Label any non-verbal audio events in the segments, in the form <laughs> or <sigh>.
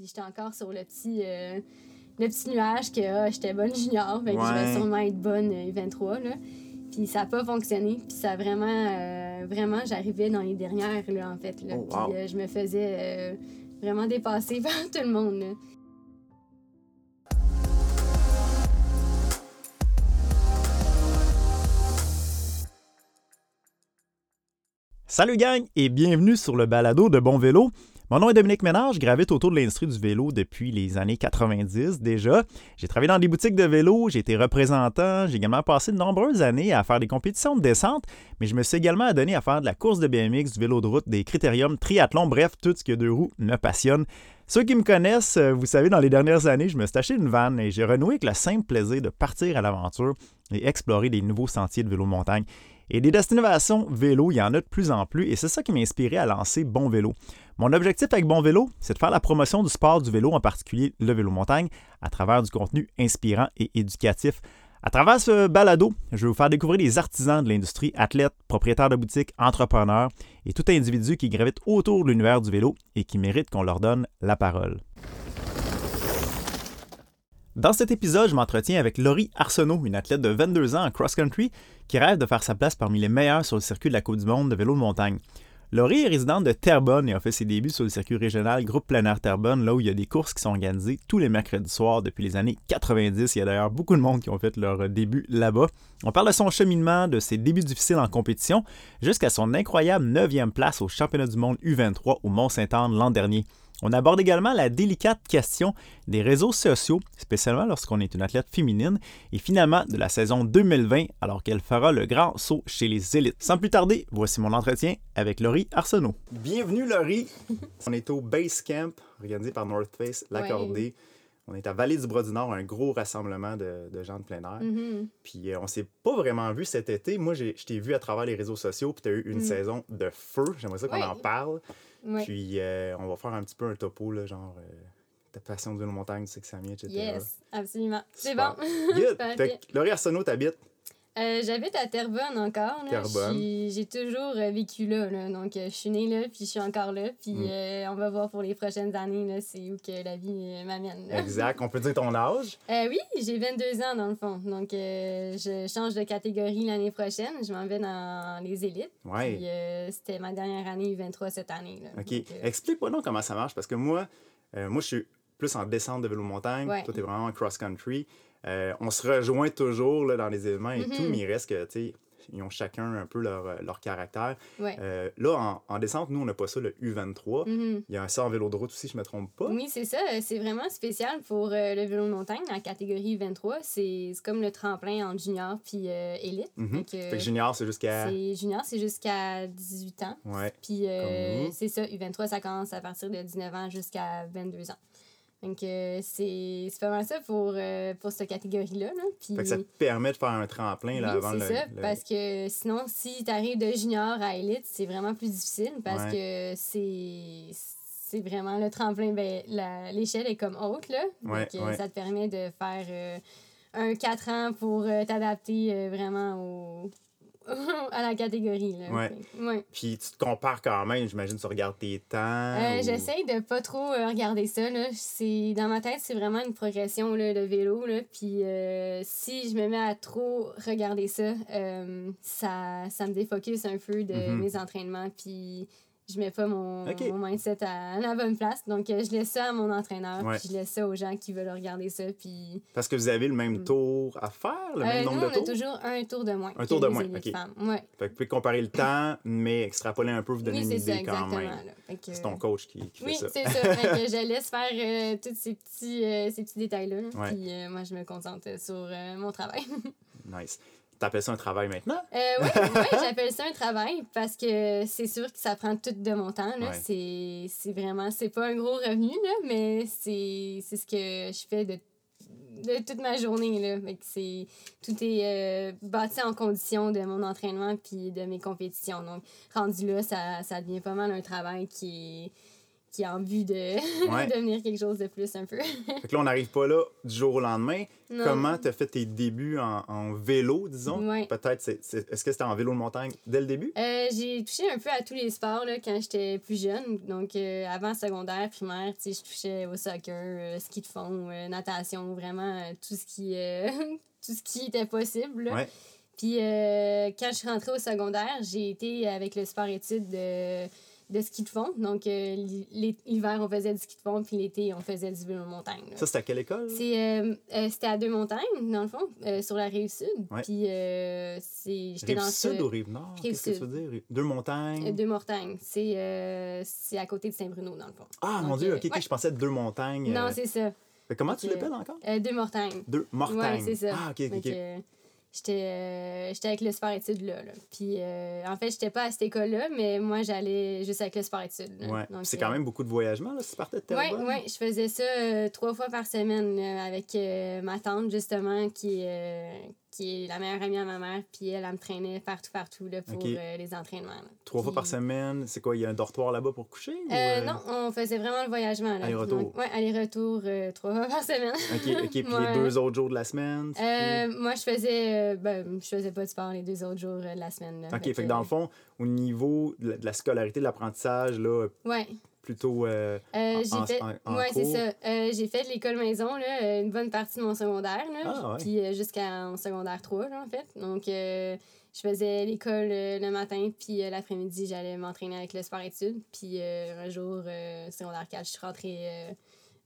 J'étais encore sur le petit, euh, le petit nuage que ah, j'étais bonne junior, fait que je vais sûrement être bonne euh, 23 là. Puis ça n'a pas fonctionné, puis ça a vraiment, euh, vraiment, j'arrivais dans les dernières là en fait là. Oh, Puis wow. euh, je me faisais vraiment dépasser <laughs> par tout le monde là. Salut gang et bienvenue sur le balado de Bon Vélo. Mon nom est Dominique Ménard, je gravite autour de l'industrie du vélo depuis les années 90 déjà. J'ai travaillé dans des boutiques de vélo, j'ai été représentant, j'ai également passé de nombreuses années à faire des compétitions de descente, mais je me suis également adonné à faire de la course de BMX, du vélo de route, des critériums, triathlon, bref, tout ce que deux roues me passionne. Ceux qui me connaissent, euh, vous savez, dans les dernières années, je me suis acheté une vanne et j'ai renoué avec le simple plaisir de partir à l'aventure et explorer des nouveaux sentiers de vélo montagne. Et des destinations vélo, il y en a de plus en plus et c'est ça qui m'a inspiré à lancer Bon Vélo. Mon objectif avec Bon Vélo, c'est de faire la promotion du sport du vélo, en particulier le vélo montagne, à travers du contenu inspirant et éducatif. À travers ce balado, je vais vous faire découvrir les artisans de l'industrie, athlètes, propriétaires de boutiques, entrepreneurs et tout individu qui gravite autour de l'univers du vélo et qui mérite qu'on leur donne la parole. Dans cet épisode, je m'entretiens avec Laurie Arsenault, une athlète de 22 ans en cross-country qui rêve de faire sa place parmi les meilleurs sur le circuit de la Coupe du Monde de vélo de montagne. Laurie est résidente de Terrebonne et a fait ses débuts sur le circuit régional Groupe Plein Air Terrebonne, là où il y a des courses qui sont organisées tous les mercredis soirs depuis les années 90. Il y a d'ailleurs beaucoup de monde qui ont fait leur début là-bas. On parle de son cheminement, de ses débuts difficiles en compétition, jusqu'à son incroyable 9e place au championnat du monde U23 au Mont-Saint-Anne l'an dernier. On aborde également la délicate question des réseaux sociaux, spécialement lorsqu'on est une athlète féminine, et finalement de la saison 2020, alors qu'elle fera le grand saut chez les élites. Sans plus tarder, voici mon entretien avec Laurie Arsenault. Bienvenue Laurie! <laughs> On est au Base Camp, organisé par North Face, l'accordé. On est à Vallée du Bras-du-Nord, un gros rassemblement de, de gens de plein air. Mhm. Puis euh, on s'est pas vraiment vu cet été. Moi, j'ai- je t'ai vu à travers les réseaux sociaux, puis tu as eu une Mm. saison de feu. J'aimerais ça qu'on en parle. Ouais. Puis euh, on va faire un petit peu un topo, là, genre euh, ta passion de vélo montagne, tu sais que ça vient, etc. Yes, absolument. C'est bon. <laughs> Good. Parfait. Fait que Laurie Arsenault, t'habites? Euh, J'habite à Terrebonne encore. J'ai toujours euh, vécu là, là. Donc, euh, je suis née là, puis je suis encore là. Puis, Mm. euh, on va voir pour les prochaines années, c'est où que la vie m'amène. Exact. On peut dire ton âge? <laughs> Euh, oui, j'ai 22 ans dans le fond. Donc, je change de catégorie l'année prochaine. Je m'en vais dans les élites. Euh, c'était ma dernière année U23 cette année. Là. OK. Explique-moi donc comment ça marche, parce que moi, moi, je suis plus en descente de vélo montagne. Ouais. Toi, t'es vraiment en cross-country. Euh, on se rejoint toujours là, dans les événements et Mhm. tout, mais il reste que, tu sais, ils ont chacun un peu leur, euh, leur caractère. ouais. Euh, là, en, en descente, nous, on n'a pas ça, le U23. Mhm. Il y a un ça en vélo de route aussi, je me trompe pas. Oui, c'est ça. C'est vraiment spécial pour euh, le vélo de montagne, la catégorie 23. C'est comme le tremplin en junior puis euh, élite. Mhm. Fait que, Fait que junior, c'est jusqu'à. junior, c'est jusqu'à 18 ans. Ouais. Puis c'est ça, U23, ça commence à partir de 19 ans jusqu'à 22 ans. Donc, euh, c'est c'est pas mal ça pour, euh, pour cette catégorie-là. Là. Puis, Fait que ça te permet de faire un tremplin là, oui, avant c'est le. ça, le- parce que sinon, si tu arrives de junior à élite, c'est vraiment plus difficile parce que c'est c'est vraiment le tremplin. Ben, la- L'échelle est comme haute, là. Ouais, Donc, euh, ouais. ça te permet de faire euh, un 4 ans pour t'adapter vraiment au... <laughs> à la catégorie. Là. Ouais. Ouais. Puis tu te compares quand même, j'imagine, tu regardes tes temps. Euh, ou- J'essaye de pas trop euh, regarder ça. Là. Dans ma tête, c'est vraiment une progression là, de vélo. Là. Puis euh, si je me mets à trop regarder ça, euh, ça, ça me défocus un peu de Mhm. mes entraînements. Puis je mets pas mon, Ok. mon mindset à la bonne place. Donc euh, je laisse ça à mon entraîneur. Ouais. Puis je laisse ça aux gens qui veulent regarder ça. Puis Parce que vous avez le même Mm. tour à faire, le euh, même nombre on de a tours? toujours un tour de moins. Un tour de moins, ok. Ouais. Fait que vous pouvez comparer le temps, mais extrapoler un peu, vous donner Oui, une c'est ça, idée quand même. que- C'est ton coach qui, qui Oui, fait ça. c'est ça. Fait que <laughs> je laisse faire euh, tous ces petits, euh, ces petits détails-là. là. Ouais. Puis euh, moi, je me concentre sur euh, mon travail. <laughs> Nice. T'appelles ça un travail maintenant? Euh, oui, oui, <laughs> j'appelle ça un travail parce que c'est sûr que ça prend tout de mon temps. Là. Ouais. C'est, vraiment, c'est pas un gros revenu, là, mais c'est, c'est ce que je fais de, de toute ma journée. Là. Fait que c'est, tout est euh, bâti en condition de mon entraînement puis de mes compétitions. Donc, rendu là, ça, ça devient pas mal un travail qui est qui a en vue de <laughs> Ouais. devenir quelque chose de plus un peu. <laughs> Fait que là, on n'arrive pas là du jour au lendemain. Non. Comment tu as fait tes débuts en, en vélo, disons? Ouais. Peut-être, c'est- c'est- est-ce que c'était en vélo de montagne dès le début? Euh, j'ai touché un peu à tous les sports là, quand j'étais plus jeune. Donc, euh, avant secondaire, primaire, je touchais au soccer, euh, ski de fond, euh, natation, vraiment tout, ce qui, <laughs> tout ce qui était possible. Ouais. Puis, quand je suis rentrée au secondaire, j'ai été avec le sport-études de, de ski de fond. Donc, euh, l'hi- l'hiver, on faisait du ski de fond, puis l'été, on faisait du vélo montagne. là. Ça, c'était à quelle école? C'est, euh, euh, c'était à deux montagnes, dans le fond, sur la rive sud. Ouais. Puis, c'est, j'étais Rive dans sud ce- ou rive nord? Qu'est-ce que tu veux dire? Deux montagnes? Deux montagnes. C'est, c'est à côté de Saint-Bruno, dans le fond. Ah, mon Dieu, ok, ok, ouais. je pensais deux montagnes. Non, c'est ça. comment tu l'appelles encore? Deux montagnes. Deux montagnes. Ouais, c'est ça. Ah, ok, ok, Donc, j'étais, euh, j'étais avec le sport-études là, là. Puis, euh, en fait, j'étais pas à cette école-là, mais moi, j'allais juste avec le sport-études. là. Ouais. C'est euh, quand même beaucoup de voyagement, là, si tu partais de Oui, ouais, je faisais ça trois fois par semaine là, avec ma tante, justement, qui, qui est la meilleure amie à ma mère. Puis elle, elle me traînait partout, partout là, pour euh, les entraînements. là. Trois fois par semaine, c'est quoi, il y a un dortoir là-bas pour coucher? ou, Euh, euh, Non, on faisait vraiment le voyagement. Aller-retour. Ouais, aller-retour euh, trois fois par semaine. Ok, ok, puis les deux autres jours de la semaine? moi, je faisais, ben, je faisais pas de sport les deux autres jours de la semaine. là. Ok, fait que dans le fond, au niveau de la, de la scolarité, de l'apprentissage, là, Ouais. Plutôt euh, Euh, en, fait, en- en ouais, c'est ça. Euh, j'ai fait l'école maison, là, une bonne partie de mon secondaire, là, Ah, puis jusqu'en secondaire 3, là, en fait. Donc, je faisais l'école le matin, puis l'après-midi, j'allais m'entraîner avec le sport-études. Puis un jour, secondaire 4, je suis rentrée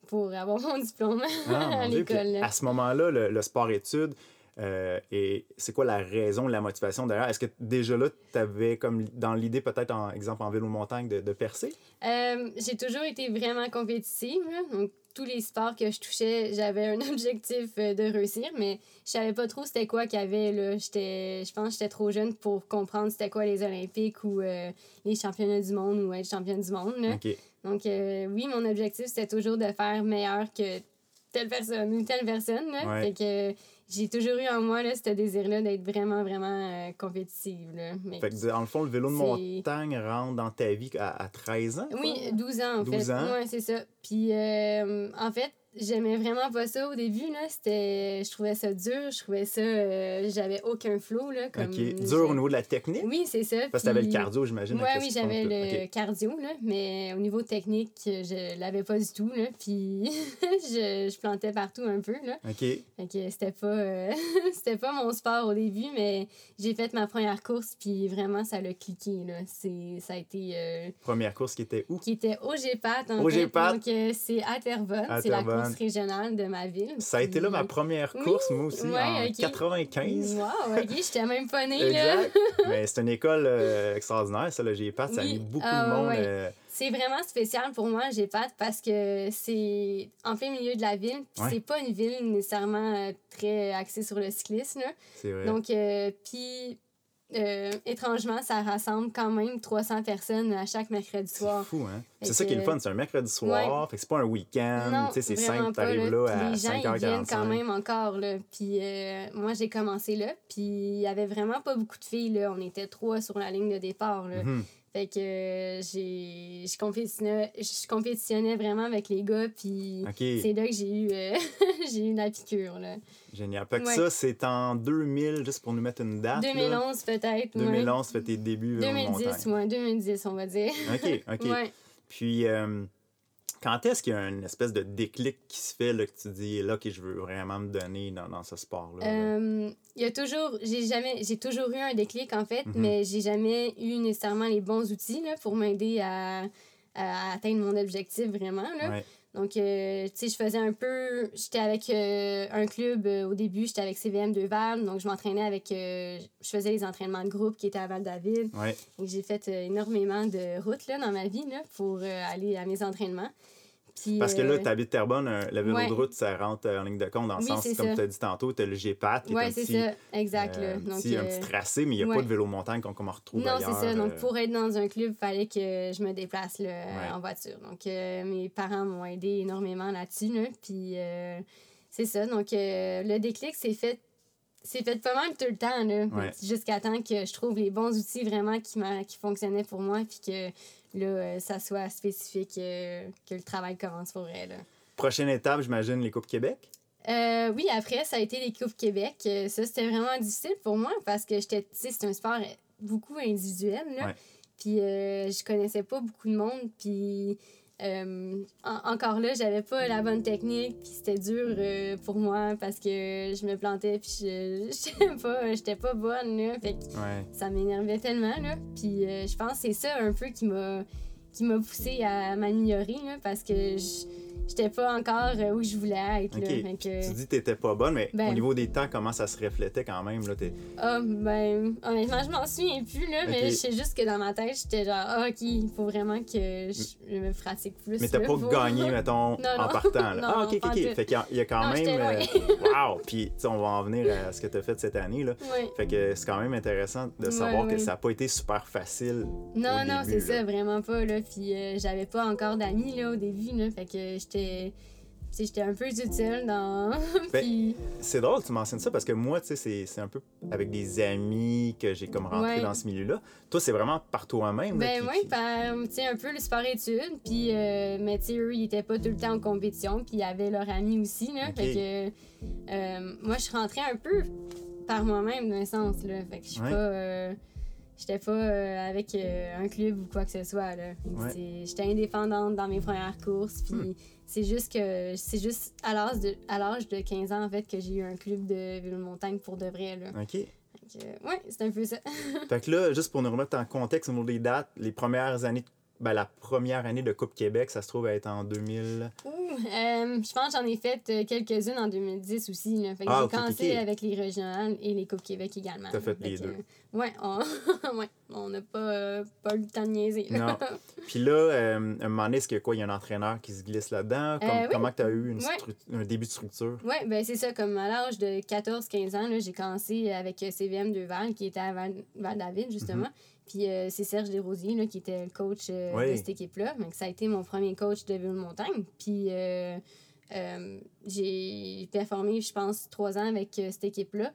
pour avoir <laughs> mon diplôme Ah, à mon puis l'école. À ce moment-là, le, le sport-études, euh, et c'est quoi la raison, la motivation derrière? Est-ce que déjà là, tu avais comme dans l'idée, peut-être, en exemple, en vélo-montagne, de, de percer? Euh, j'ai toujours été vraiment compétitive. Donc, tous les sports que je touchais, j'avais un <laughs> objectif euh, de réussir, mais je savais pas trop c'était quoi qu'il y avait. Là. J'étais, je pense que j'étais trop jeune pour comprendre c'était quoi les Olympiques ou euh, les championnats du monde ou être championne du monde. là. Donc, oui, mon objectif, c'était toujours de faire meilleur que telle personne ou telle personne. Là. Ouais. Fait que j'ai toujours eu en moi là, ce désir-là d'être vraiment, vraiment euh, compétitive. Là. Mais Fait que dans le fond, le vélo de montagne rentre dans ta vie à, à 13 ans? Oui, quoi? 12 ans, en 12 fait. ans? Ouais, c'est ça. Puis, euh, en fait, j'aimais vraiment pas ça au début, là. C'était... Je trouvais ça dur, je trouvais ça... euh, J'avais aucun flow, là, comme... Dur au niveau de la technique? Oui, c'est ça. Parce que t'avais le cardio, j'imagine. Ouais, oui, fond, j'avais le cardio, là, mais au niveau technique, je l'avais pas du tout, là, puis <laughs> je, je plantais partout un peu, là. OK. Fait que c'était pas, euh, <laughs> c'était pas mon sport au début, mais j'ai fait ma première course, puis vraiment, ça l'a cliqué, là. C'est, ça a été... euh, Première course qui était où? qui était au GPAT, en Au fait. Donc, c'est à Terrebonne. C'est la. Course régionale de ma ville. Ça a été là ma première Oui, course, moi aussi, ouais, en ok. 95. Wow, OK, j'étais même pas née, là. <laughs> Mais c'est une école euh, extraordinaire, ça, le GPAT. Ça a mis beaucoup Ah, de monde. ouais. euh, C'est vraiment spécial pour moi, GPAT, parce que c'est en plein milieu de la ville. Puis Ouais. c'est pas une ville nécessairement euh, très axée sur le cyclisme, là. c'est vrai. Donc, euh, puis... euh, étrangement, ça rassemble quand même 300 personnes à chaque mercredi c'est soir. fou, hein? C'est ça qui est le fun. C'est un mercredi soir. Fait que c'est pas un week-end. Tu sais, c'est simple. T'arrives là, Puis à les gens, ils viennent 5h45. quand même encore, là. Puis euh, moi, j'ai commencé là, puis il y avait vraiment pas beaucoup de filles, là. On était trois sur la ligne de départ, là. Mhm. Fait que euh, j'ai... Je compétitionnais, je compétitionnais vraiment avec les gars, puis c'est là que j'ai eu, euh, <laughs> j'ai eu la piqûre, là. Génial. Fait que Ouais. ça, c'est en 2000, juste pour nous mettre une date. là. 2011, peut-être, ouais. 2011, tu fais tes débuts vélo de 2010, montagne. ouais, 2010, on va dire. OK, OK. <laughs> Ouais. Puis, euh, quand est-ce qu'il y a une espèce de déclic qui se fait, là, que tu dis, là, que je veux vraiment me donner dans, dans ce sport-là? là? Euh, Il y a toujours, j'ai jamais, j'ai toujours eu un déclic en fait, Mhm. mais j'ai jamais eu nécessairement les bons outils là, pour m'aider à, à atteindre mon objectif vraiment. Là. Ouais. Donc, euh, tu sais, je faisais un peu, j'étais avec euh, un club euh, au début, j'étais avec CVM de Val, donc je m'entraînais avec, je faisais les entraînements de groupe qui étaient à Val-David. Ouais. Donc, j'ai fait énormément de routes là, dans ma vie là, pour aller à mes entraînements. Puis, Parce que là, euh, tu habites Terrebonne, le vélo ouais. de route, ça rentre euh, en ligne de compte, dans le Oui, sens, comme tu as dit tantôt, tu as le GPAT, qui ouais, est un c'est petit, ça, exact. euh, Donc, petit, un euh, petit tracé, mais il n'y a pas de vélo montagne qu'on qu'on retrouve Non, c'est ça. Donc, pour être dans un club, il fallait que je me déplace là, en voiture. Donc, mes parents m'ont aidé énormément là-dessus. Là, puis, c'est ça. Donc, le déclic, c'est fait. C'est fait pas mal tout le temps, là. Ouais. Jusqu'à temps que je trouve les bons outils vraiment qui, qui fonctionnaient pour moi, puis que là, ça soit spécifique, que le travail commence pour. Là. Prochaine étape, j'imagine, les Coupes Québec? oui, après, ça a été les Coupes Québec. ça, c'était vraiment difficile pour moi parce que j'étais, c'est un sport beaucoup individuel. Là. Puis je connaissais pas beaucoup de monde. Puis euh, encore là, j'avais pas la bonne technique, puis c'était dur euh, pour moi parce que je me plantais, puis je <laughs> j'étais pas, j'étais pas bonne, là. Fait que ça m'énervait tellement, là. Puis euh, je pense que c'est ça un peu qui m'a qui m'a poussé à m'améliorer, là, parce que je j'étais pas encore euh, où je voulais être. Là, Tu dis que t'étais pas bonne, mais au ben. niveau des temps, comment ça se reflétait quand même? Là, ah, ben, honnêtement, je m'en souviens plus, là, mais je sais juste que dans ma tête, j'étais genre, ah, OK, il faut vraiment que je, me pratique plus. Mais t'as pas gagné, mettons, <laughs> en partant. Là. <laughs> ah, OK, OK, OK. Fait qu'il y, a quand même. Euh, <laughs> wow! Puis, on va en venir à ce que t'as fait cette année. Là. Fait que c'est quand même intéressant de savoir que ça n'a pas été super facile. Non, non, c'est ça, vraiment pas. Là. Puis, euh, j'avais pas encore d'amis là, au début. Là, fait que j'étais j'étais un peu utile dans. <laughs> Ben, c'est drôle, tu mentionnes ça parce que moi, tu sais, c'est un peu avec des amis que j'ai comme rentré dans ce milieu-là. Toi, c'est vraiment par toi-même. Ben oui, tu sais, un peu le sport-études. Puis, euh, mais tu sais, eux, ils étaient pas tout le temps en compétition. Puis, ils avaient leurs amis aussi, là. Fait que euh, moi, je suis rentrée un peu par moi-même, d'un sens, là. Fait que je suis pas. Euh, j'étais pas avec un club ou quoi que ce soit. Là. J'étais indépendante dans mes premières courses. Puis hmm. C'est juste que c'est juste à l'âge de, à l'âge de 15 ans en fait que j'ai eu un club de vélo de montagne pour de vrai là. OK. ouais, c'est un peu ça. <laughs> fait que là, juste pour nous remettre en contexte au niveau des dates, les premières années ben, la première année de Coupe Québec, ça se trouve à être en 2000. Ouh, euh, je pense que j'en ai fait euh, quelques-unes en 2010 aussi. Là. Fait que ah, j'ai commencé avec les régionales et les Coupes Québec également. T'as fait, les deux. <laughs> ouais, on n'a pas, euh, pas eu le temps de niaiser. Non. <laughs> Puis là, à un moment donné, est-ce qu'il y a quoi? Il y a un entraîneur qui se glisse là-dedans? Comment tu as eu une un début de structure? Oui, ben c'est ça. Comme à l'âge de 14-15 ans, j'ai commencé avec CVM de Val, qui était à Val-David, justement. Mhm. Puis euh, c'est Serge Desrosiers là, qui était le coach euh, de cette équipe-là. Donc ça a été mon premier coach de ville-montagne. Puis euh, j'ai performé, je pense, trois ans avec cette équipe-là.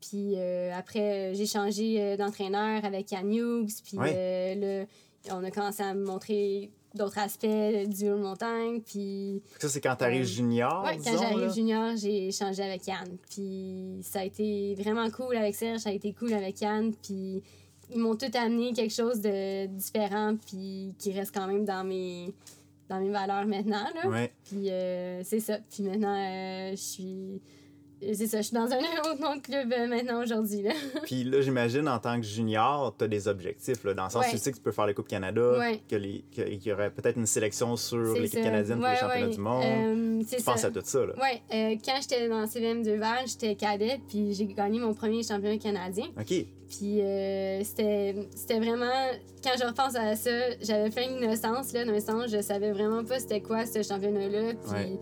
Puis après, j'ai changé d'entraîneur avec Yann Hughes. Puis là, on a commencé à me montrer d'autres aspects du ville-montagne. Puis... Ça, c'est quand tu arrives junior? Oui, quand j'arrive junior, j'ai changé avec Yann. Puis ça a été vraiment cool avec Serge, ça a été cool avec Yann. Puis ils m'ont tout amené quelque chose de différent puis qui reste quand même dans mes dans mes valeurs maintenant là. Puis euh, c'est ça. Puis maintenant euh, je suis c'est ça, je suis dans un <laughs> autre club euh, maintenant aujourd'hui. Là. <laughs> Puis là, j'imagine, en tant que junior, tu as des objectifs, là, dans le sens où tu sais que tu peux faire les Coupes Canada, qu'il y aurait peut-être une sélection sur l'équipe canadienne pour les championnats du monde. tu penses à tout ça. Oui, quand j'étais dans CVM de Val, j'étais cadet, puis j'ai gagné mon premier championnat canadien. OK. Puis euh, c'était vraiment, quand je repense à ça, j'avais plein d'innocence, là, d'innocence, je savais vraiment pas c'était quoi ce championnat-là. Puis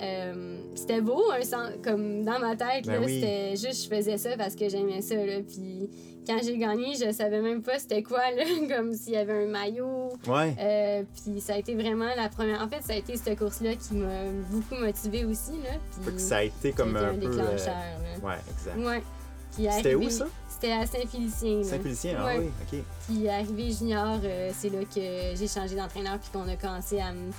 euh, c'était beau, un sens, comme dans ma tête, ben c'était juste, je faisais ça parce que j'aimais ça, là. Puis quand j'ai gagné, je savais même pas c'était quoi, là, <laughs> comme s'il y avait un maillot. Ouais. Euh, puis ça a été vraiment la première. En fait, ça a été cette course-là qui m'a beaucoup motivée aussi, là. Puis ça a été comme un, peu. Déclencheur, Ouais, exact. Ouais. C'était où ça? C'était à Saint-Félicien. Saint-Félicien, ah oui, OK. Puis arrivé junior, euh, c'est là que j'ai changé d'entraîneur puis qu'on a commencé à me,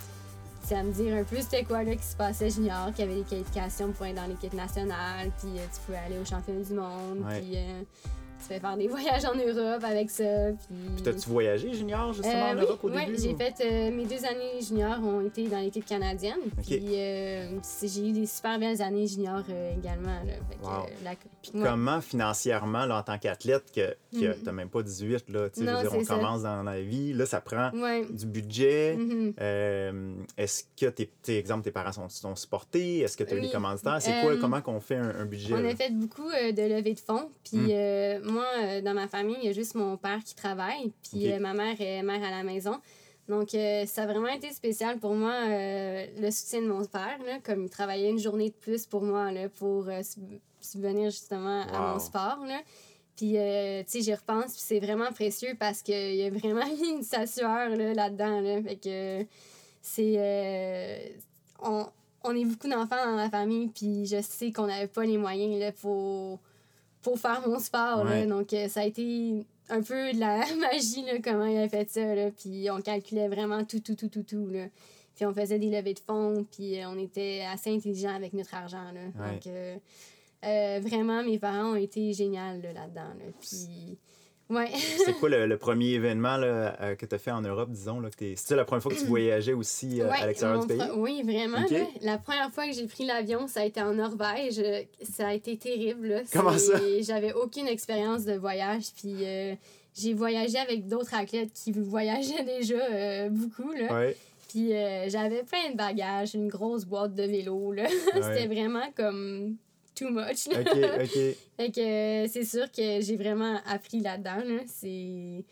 à me dire un peu c'était quoi là qui se passait junior, qu'il y avait des qualifications pour être dans l'équipe nationale, puis euh, tu pouvais aller au championnat du monde, puis euh, tu fais faire des voyages en Europe avec ça. Puis, puis t'as-tu voyagé junior justement en Europe au début? Oui, j'ai fait mes deux années junior ont été dans l'équipe canadienne. Puis j'ai eu des super belles années junior également. Là, puis comment financièrement, là, en tant qu'athlète, que, que mm. t'as même pas 18, là, tu sais, on commence dans la vie, là, ça prend du budget. Euh, est-ce que, tes, exemple, tes parents sont, sont supportés? Est-ce que tu as eu des commanditaires? C'est quoi, euh, comment qu'on fait un, budget? On a fait beaucoup euh, de levées de fonds. Puis mm. Moi, dans ma famille, il y a juste mon père qui travaille. Puis ma mère est mère à la maison. Donc, ça a vraiment été spécial pour moi, le soutien de mon père, là, comme il travaillait une journée de plus pour moi, là, pour subvenir justement à mon sport. Là. Puis, euh, tu sais, j'y repense, puis c'est vraiment précieux parce qu'il y a vraiment <laughs> une sa sueur là-dedans. Là, Fait que c'est. Euh, on, on est beaucoup d'enfants dans la famille, puis je sais qu'on n'avait pas les moyens là, pour, pour faire mon sport. Là, donc, euh, ça a été un peu de la <laughs> magie, là, comment il a fait ça, là. Puis on calculait vraiment tout, tout, tout, tout, tout, là. Puis on faisait des levées de fonds, puis on était assez intelligents avec notre argent, là. Donc, euh, vraiment, mes parents ont été géniaux là-dedans, là. Puis Ouais. c'est quoi le, premier événement là, euh, que tu as fait en Europe, disons? Là, c'est la première fois que tu <clears throat> voyageais aussi euh, à l'extérieur du pays? Oui, vraiment. la première fois que j'ai pris l'avion, ça a été en Norvège. Ça a été terrible. Comment ça? <laughs> J'avais aucune expérience de voyage. Puis euh, j'ai voyagé avec d'autres athlètes qui voyageaient <laughs> déjà beaucoup. Là. Ouais. Puis j'avais plein de bagages, une grosse boîte de vélo. <laughs> C'était vraiment comme too much. OK, OK. <laughs> fait que euh, c'est sûr que j'ai vraiment appris là-dedans. Là. C'est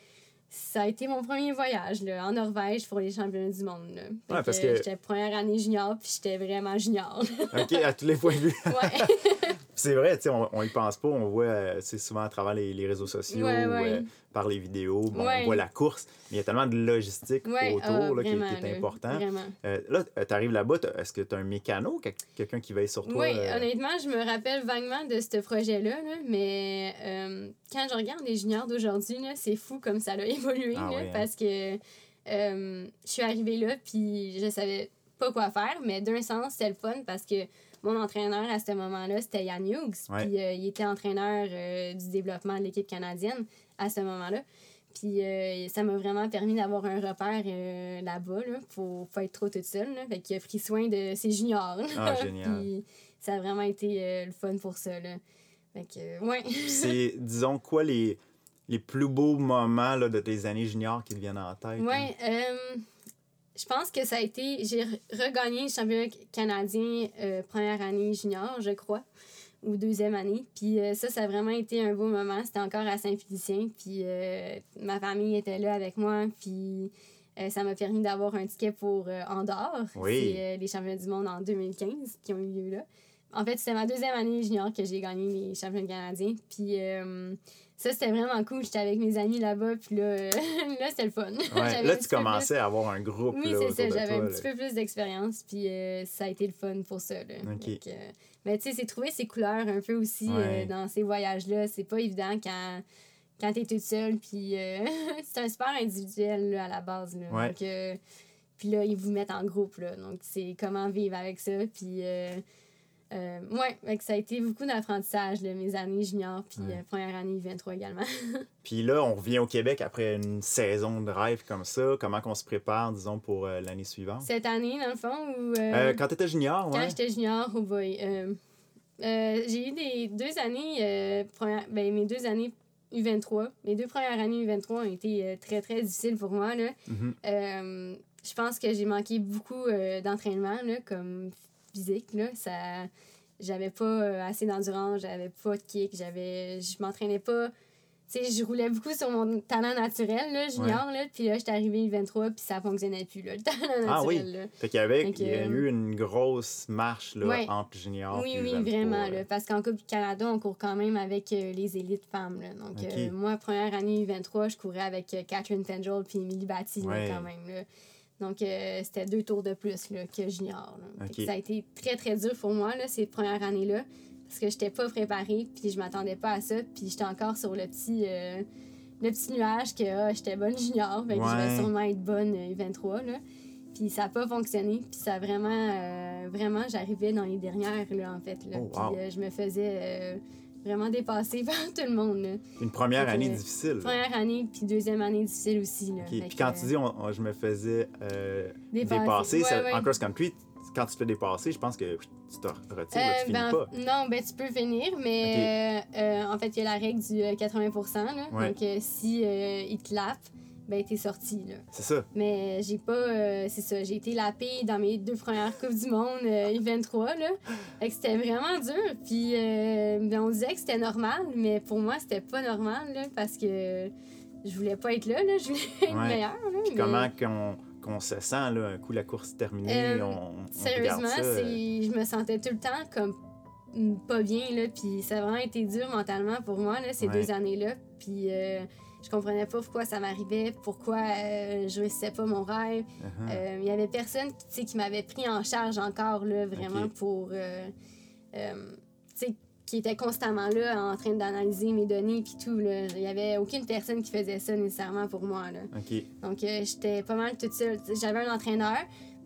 ça a été mon premier voyage là, en Norvège pour les championnats du monde. Là. Ouais, parce que, j'étais première année junior, puis j'étais vraiment junior. OK, à tous les points de vue. <laughs> ouais. <laughs> c'est vrai, on, on y pense pas, on voit euh, souvent à travers les, les réseaux sociaux, ouais, ouais. Euh, par les vidéos, on voit la course, mais il y a tellement de logistique autour ah, là, qui, est important. Euh, là, tu arrives là-bas, est-ce que tu as un mécano, quelqu'un qui veille sur toi? Oui, honnêtement, je me rappelle vaguement de ce projet-là, mais quand je regarde les juniors d'aujourd'hui, c'est fou comme ça a évolué, ah hein. parce que je suis arrivée là, puis je savais pas quoi faire, mais d'un sens, c'était le fun parce que mon entraîneur à ce moment-là, c'était Yann Hughes. Puis euh, il était entraîneur euh, du développement de l'équipe canadienne à ce moment-là. Puis euh, ça m'a vraiment permis d'avoir un repère là-bas, là, pour pas être trop toute seule. Là. Fait qu'il a pris soin de ses juniors. Ah, génial. <laughs> Puis ça a vraiment été le fun pour ça. Là. Fait que, ouais. <laughs> c'est, disons, quoi les, les plus beaux moments là, de tes années juniors qui te viennent en tête? Ouais, je pense que ça a été. J'ai regagné le championnat canadien euh, première année junior, je crois, ou deuxième année. Puis euh, ça, ça a vraiment été un beau moment. C'était encore à Saint-Félicien. Puis euh, ma famille était là avec moi. Puis ça m'a permis d'avoir un ticket pour Andorre. Oui. C'est les championnats du monde en 2015 qui ont eu lieu là. En fait, c'était ma deuxième année junior que j'ai gagné les championnats canadiens. Puis ça, c'était vraiment cool. J'étais avec mes amis là-bas, puis là, <laughs> là c'était le fun. là, tu commençais à avoir un groupe. Oui, c'est ça. J'avais un petit peu plus d'expérience, puis euh, ça a été le fun pour ça. Là. Euh, mais tu sais, c'est trouver ses couleurs un peu aussi euh, dans ces voyages-là. C'est pas évident quand, quand t'es toute seule, puis <laughs> c'est un sport individuel à la base. Là. Donc, puis là, ils vous mettent en groupe. Là. Donc, c'est comment vivre avec ça, puis euh, ouais, ça a été beaucoup d'apprentissage, de mes années juniors, puis euh, première année 23 également. <laughs> puis là, on revient au Québec après une saison de rêve comme ça. Comment qu'on se prépare, disons, pour euh, l'année suivante? Cette année, dans le fond, ou... Euh, quand tu étais junior, ouais. Quand j'étais junior, oh boy. j'ai eu des deux années, ben, mes deux années U23. Mes deux premières années U23 ont été très, très difficiles pour moi, là. Mm-hmm. je pense que j'ai manqué beaucoup d'entraînement, comme physique, là. Ça... J'avais pas euh, assez d'endurance, j'avais pas de kick, j'avais... Je m'entraînais pas... Tu sais, je roulais beaucoup sur mon talent naturel, là, junior, là. Puis là, j'étais arrivée le 23, puis ça fonctionnait plus, là, le <laughs> talent naturel, ah, oui. Là. Fait qu'il y avait... il y a eu une grosse marche, là, entre junior Oui, oui, vraiment, là. Parce qu'en Coupe du Canada, on court quand même avec euh, les élites femmes, là. Donc, euh, moi, première année 23 je courais avec Catherine Pendrell puis Emily Batty, quand même, là. Donc, euh, c'était deux tours de plus là, que junior. Ça a été très, très dur pour moi, là, ces premières années-là, parce que j'étais pas préparée, puis je m'attendais pas à ça, puis j'étais encore sur le petit, euh, le petit nuage que ah, j'étais bonne junior, fait que je vais sûrement être bonne U23. Euh, là. Puis ça n'a pas fonctionné, puis ça a vraiment, vraiment, j'arrivais dans les dernières, là, en fait. Là. Oh, puis je me faisais vraiment dépassé <laughs> par tout le monde. Une première année difficile. Première année, puis deuxième année difficile aussi. Là. Puis quand tu dis je me faisais euh, dépasser, en cross-country, quand tu te fais dépasser, je pense que tu te retires, euh, tu ben, pas. Non, ben tu peux finir, mais euh, en fait, il y a la règle du 80 là, Donc, si il te lappe, ben t'es sorti là. C'est ça. Mais j'ai pas euh, c'est ça, j'ai été lapée dans mes deux premières coupes du monde euh, 23 là. Fait que c'était vraiment dur puis euh, ben, on disait que c'était normal, mais pour moi c'était pas normal là parce que je voulais pas être là là, je voulais être meilleure là. Puis comment qu'on qu'on se sent là un coup la course terminée, on, on Sérieusement, c'est je me sentais tout le temps comme pas bien là puis ça a vraiment été dur mentalement pour moi là ces deux années là puis je comprenais pas pourquoi ça m'arrivait, pourquoi euh, je réussissais pas mon rêve. Uh-huh. Euh, il y avait personne qui m'avait pris en charge encore, là, vraiment, pour. Euh, qui était constamment là en train d'analyser mes données puis tout. Il y avait aucune personne qui faisait ça nécessairement pour moi. Là. Donc, euh, j'étais pas mal toute seule. J'avais un entraîneur,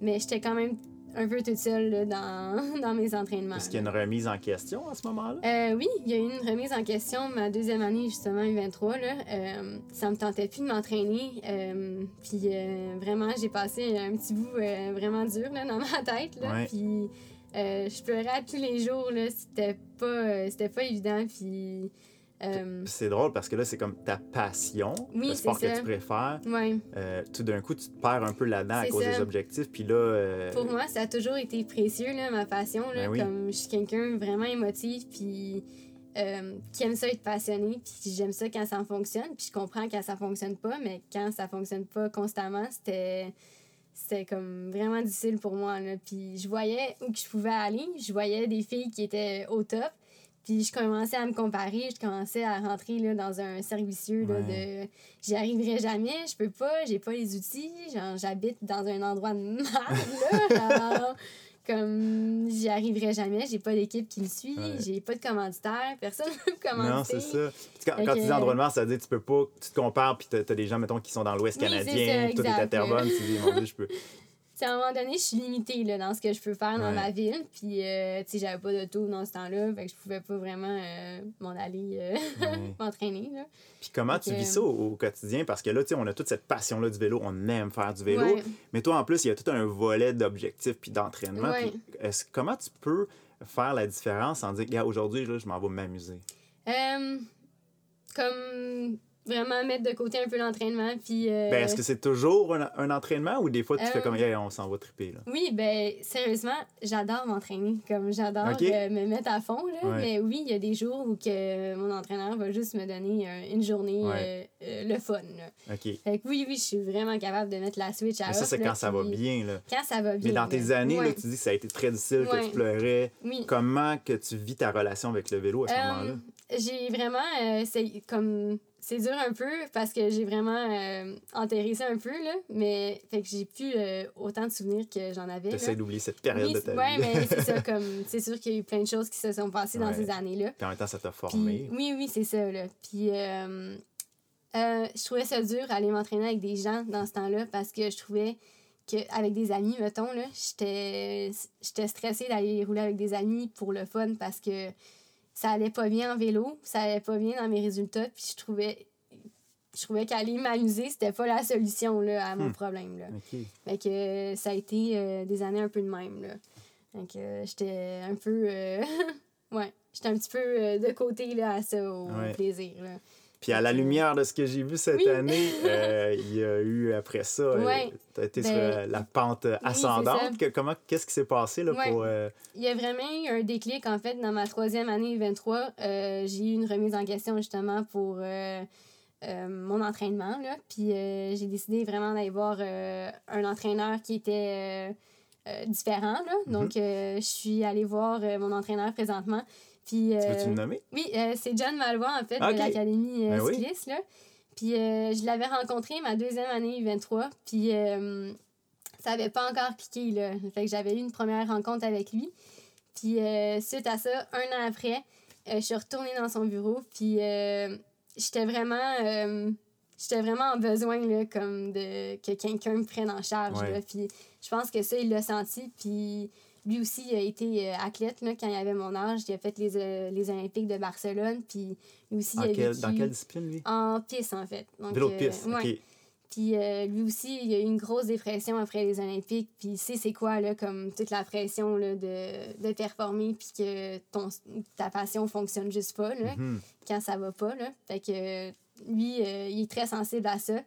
mais j'étais quand même un peu toute seule là, dans, <laughs> dans mes entraînements. Est-ce qu'il y a une remise en question à ce moment-là? Euh, oui, il y a eu une remise en question ma deuxième année, justement, U23. Là. Euh, ça me tentait plus de m'entraîner. Euh, puis euh, vraiment, j'ai passé un petit bout euh, vraiment dur là, dans <laughs> ma tête. Là, Ouais. Puis je pleurais tous les jours. là. C'était pas, c'était pas évident. Puis. Euh, C'est drôle parce que là, c'est comme ta passion, Oui, le sport que ça. tu préfères. ouais. Euh, tout d'un coup, tu te perds un peu là-dedans à cause ça. des objectifs. Puis là, euh, Pour moi, ça a toujours été précieux, là, ma passion. Là, Ben oui. Comme je suis quelqu'un vraiment émotif, puis qui aime ça être passionné, puis j'aime ça quand ça fonctionne, puis je comprends quand ça fonctionne pas, mais quand ça fonctionne pas constamment, c'était c'était comme vraiment difficile pour moi. Là. Puis je voyais où que je pouvais aller, je voyais des filles qui étaient au top, puis je commençais à me comparer, je commençais à rentrer là, dans un cercle vicieux là, de j'y arriverai jamais, je peux pas, j'ai pas les outils, j'habite dans un endroit de merde là, <laughs> genre, comme j'y arriverai jamais, j'ai pas d'équipe qui me suit, Ouais. j'ai pas de commanditaire, personne <laughs> ne me commanditer. non, c'est ça. Puis quand, quand tu dis endroit de mort, ça veut dire que tu peux pas, tu te compares, puis t'as as des gens, mettons, qui sont dans l'Ouest Oui, canadien, tout est à. Terrebonne, tu dis, mon Dieu, je peux. À un moment donné, je suis limitée là, dans ce que je peux faire dans Ouais. ma ville. Puis, euh, tu sais, j'avais pas d'auto dans ce temps-là. Fait que je pouvais pas vraiment euh, m'en aller euh, Ouais. <laughs> m'entraîner. Puis comment tu vis ça au, au quotidien? Parce que là, tu sais, on a toute cette passion-là du vélo, on aime faire du vélo. Ouais. Mais toi, en plus, il y a tout un volet d'objectifs puis d'entraînement. Comment tu peux faire la différence en disant, aujourd'hui, je m'en vais m'amuser? Euh, comme vraiment mettre de côté un peu l'entraînement. Puis. euh, Ben, est-ce que c'est toujours un, un entraînement ou des fois tu fais Euh, comme, Hey, on s'en va triper, là? Oui, ben sérieusement, j'adore m'entraîner. Comme j'adore Ok. euh, me mettre à fond. Là. Ouais. Mais oui, il y a des jours où que mon entraîneur va juste me donner euh, une journée Ouais. euh, euh, le fun. Là. OK. Fait que oui, oui, je suis vraiment capable de mettre la switch à Mais ça, c'est quand ça va bien, là. Quand ça va bien. Mais dans tes années, là, tu dis que ça a été très difficile, que tu pleurais. Oui. Comment que tu vis ta relation avec le vélo à ce Euh, moment-là? J'ai vraiment. euh, c'est comme. C'est dur un peu parce que j'ai vraiment euh, enterré ça un peu, là. Mais. Fait que j'ai plus euh, autant de souvenirs que j'en avais. Essaies d'oublier cette période Oui, de ta ouais, vie. mais c'est ça, <laughs> comme. C'est sûr qu'il y a eu plein de choses qui se sont passées dans ces années-là. Puis en même temps, ça t'a Puis, formé. oui, oui, c'est ça, là. Puis, euh, euh, je trouvais ça dur aller m'entraîner avec des gens dans ce temps-là parce que je trouvais qu'avec des amis, mettons, là, j'étais j'étais stressée d'aller rouler avec des amis pour le fun parce que ça allait pas bien en vélo, ça allait pas bien dans mes résultats, puis je trouvais je trouvais qu'aller m'amuser, c'était pas la solution là, à mon Hmm. problème. Là. Fait que euh, ça a été euh, des années un peu de même, là. Euh, j'étais un peu... euh, <laughs> ouais, j'étais un petit peu de côté, là, à ça, au Ouais. plaisir, là. Puis à la lumière de ce que j'ai vu cette Oui. année, <laughs> euh, il y a eu après ça, Ouais. tu as été Ben, sur euh, la pente c'est ascendante. comment, qu'est-ce qui s'est passé là, Ouais. pour. euh, Il y a vraiment eu un déclic, en fait, dans ma troisième année 23. euh, j'ai eu une remise en question, justement, pour euh, euh, mon entraînement, là. Puis euh, j'ai décidé vraiment d'aller voir euh, un entraîneur qui était euh, euh, différent, là. Mhm. Donc, euh, je suis allée voir euh, mon entraîneur présentement. Puis, Tu euh, veux-tu me nommer? Oui, euh, c'est John Malvois, en fait, Ok. de l'Académie euh, Ben oui. cycliste. Là. Puis euh, je l'avais rencontré ma deuxième année 23. Puis euh, ça avait pas encore cliqué. Là. Fait que j'avais eu une première rencontre avec lui. Puis euh, suite à ça, un an après, euh, je suis retournée dans son bureau. Puis euh, j'étais vraiment. J'étais vraiment en besoin là, comme de que quelqu'un me prenne en charge. Ouais. là. Puis je pense que ça, il l'a senti. Puis lui aussi, il a été euh, athlète là, quand il avait mon âge. Il a fait les, euh, les Olympiques de Barcelone. Puis lui aussi, En il a quel- vécu dans quelle discipline, lui? en piste, en fait. Donc, Vélo de euh, piste. ouais. OK. Puis euh, lui aussi, il a eu une grosse dépression après les Olympiques. Puis il sait c'est quoi, là, comme toute la pression là, de, de performer. Puis que ton, ta passion fonctionne juste pas, là, Mhm. quand ça va pas. Là. Fait que lui, euh, il est très sensible à ça.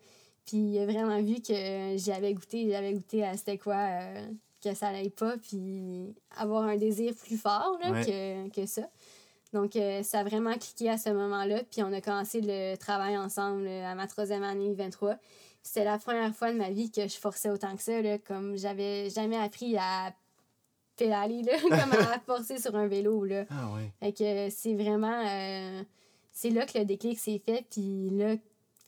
Puis il a vraiment vu que j'y avais goûté, j'avais goûté à c'était quoi, euh, que ça n'allait pas. Puis avoir un désir plus fort là, Ouais. que, que ça. Donc, euh, ça a vraiment cliqué à ce moment-là. Puis, on a commencé le travail ensemble à ma troisième année, 23. C'était la première fois de ma vie que je forçais autant que ça. Là, comme j'avais jamais appris à pédaler, là, <laughs> comme à forcer sur un vélo. Là. Ah ouais. Fait que c'est vraiment... euh, c'est là que le déclic s'est fait. Puis là,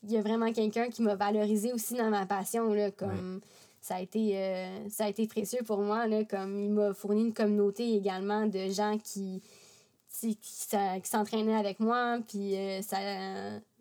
il y a vraiment quelqu'un qui m'a valorisé aussi dans ma passion. Là, comme ça, a été, euh, ça a été précieux pour moi. Là, comme il m'a fourni une communauté également de gens qui... Qui, s'entraînait avec moi, puis ça,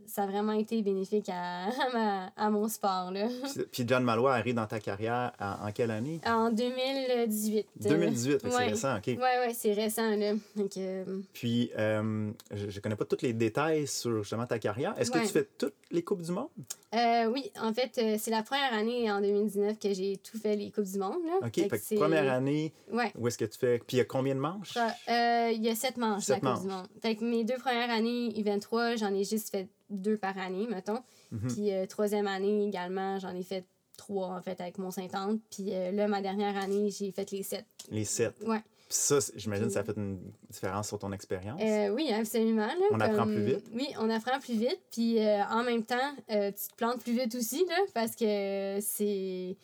ça a vraiment été bénéfique à, <laughs> à, mon sport. Là. Puis John Malois arrive dans ta carrière en, quelle année? En 2018. 2018, c'est récent, OK. Oui, oui, c'est récent. Là. Donc, euh, Puis, euh, je ne connais pas tous les détails sur justement ta carrière. Est-ce que tu fais toutes les Coupes du Monde? Euh, oui, en fait, c'est la première année en 2019 que j'ai tout fait les Coupes du Monde. Là. OK, fait première année, ouais. où est-ce que tu fais? Puis il y a combien de manches? Il y a sept manches, sept la Coupe du Monde. Fait que mes deux premières années, U23, j'en ai juste fait deux par année, mettons. Mhm. Puis euh, troisième année également, j'en ai fait trois, en fait, avec mon Saint-Anne. Puis euh, là, ma dernière année, j'ai fait les sept. Les sept? Ouais. Puis ça, j'imagine, ça a fait une différence sur ton expérience. Euh, oui, absolument. on apprend plus vite. Oui, on apprend plus vite. Puis en même temps, tu te plantes plus vite aussi, là, parce que c'est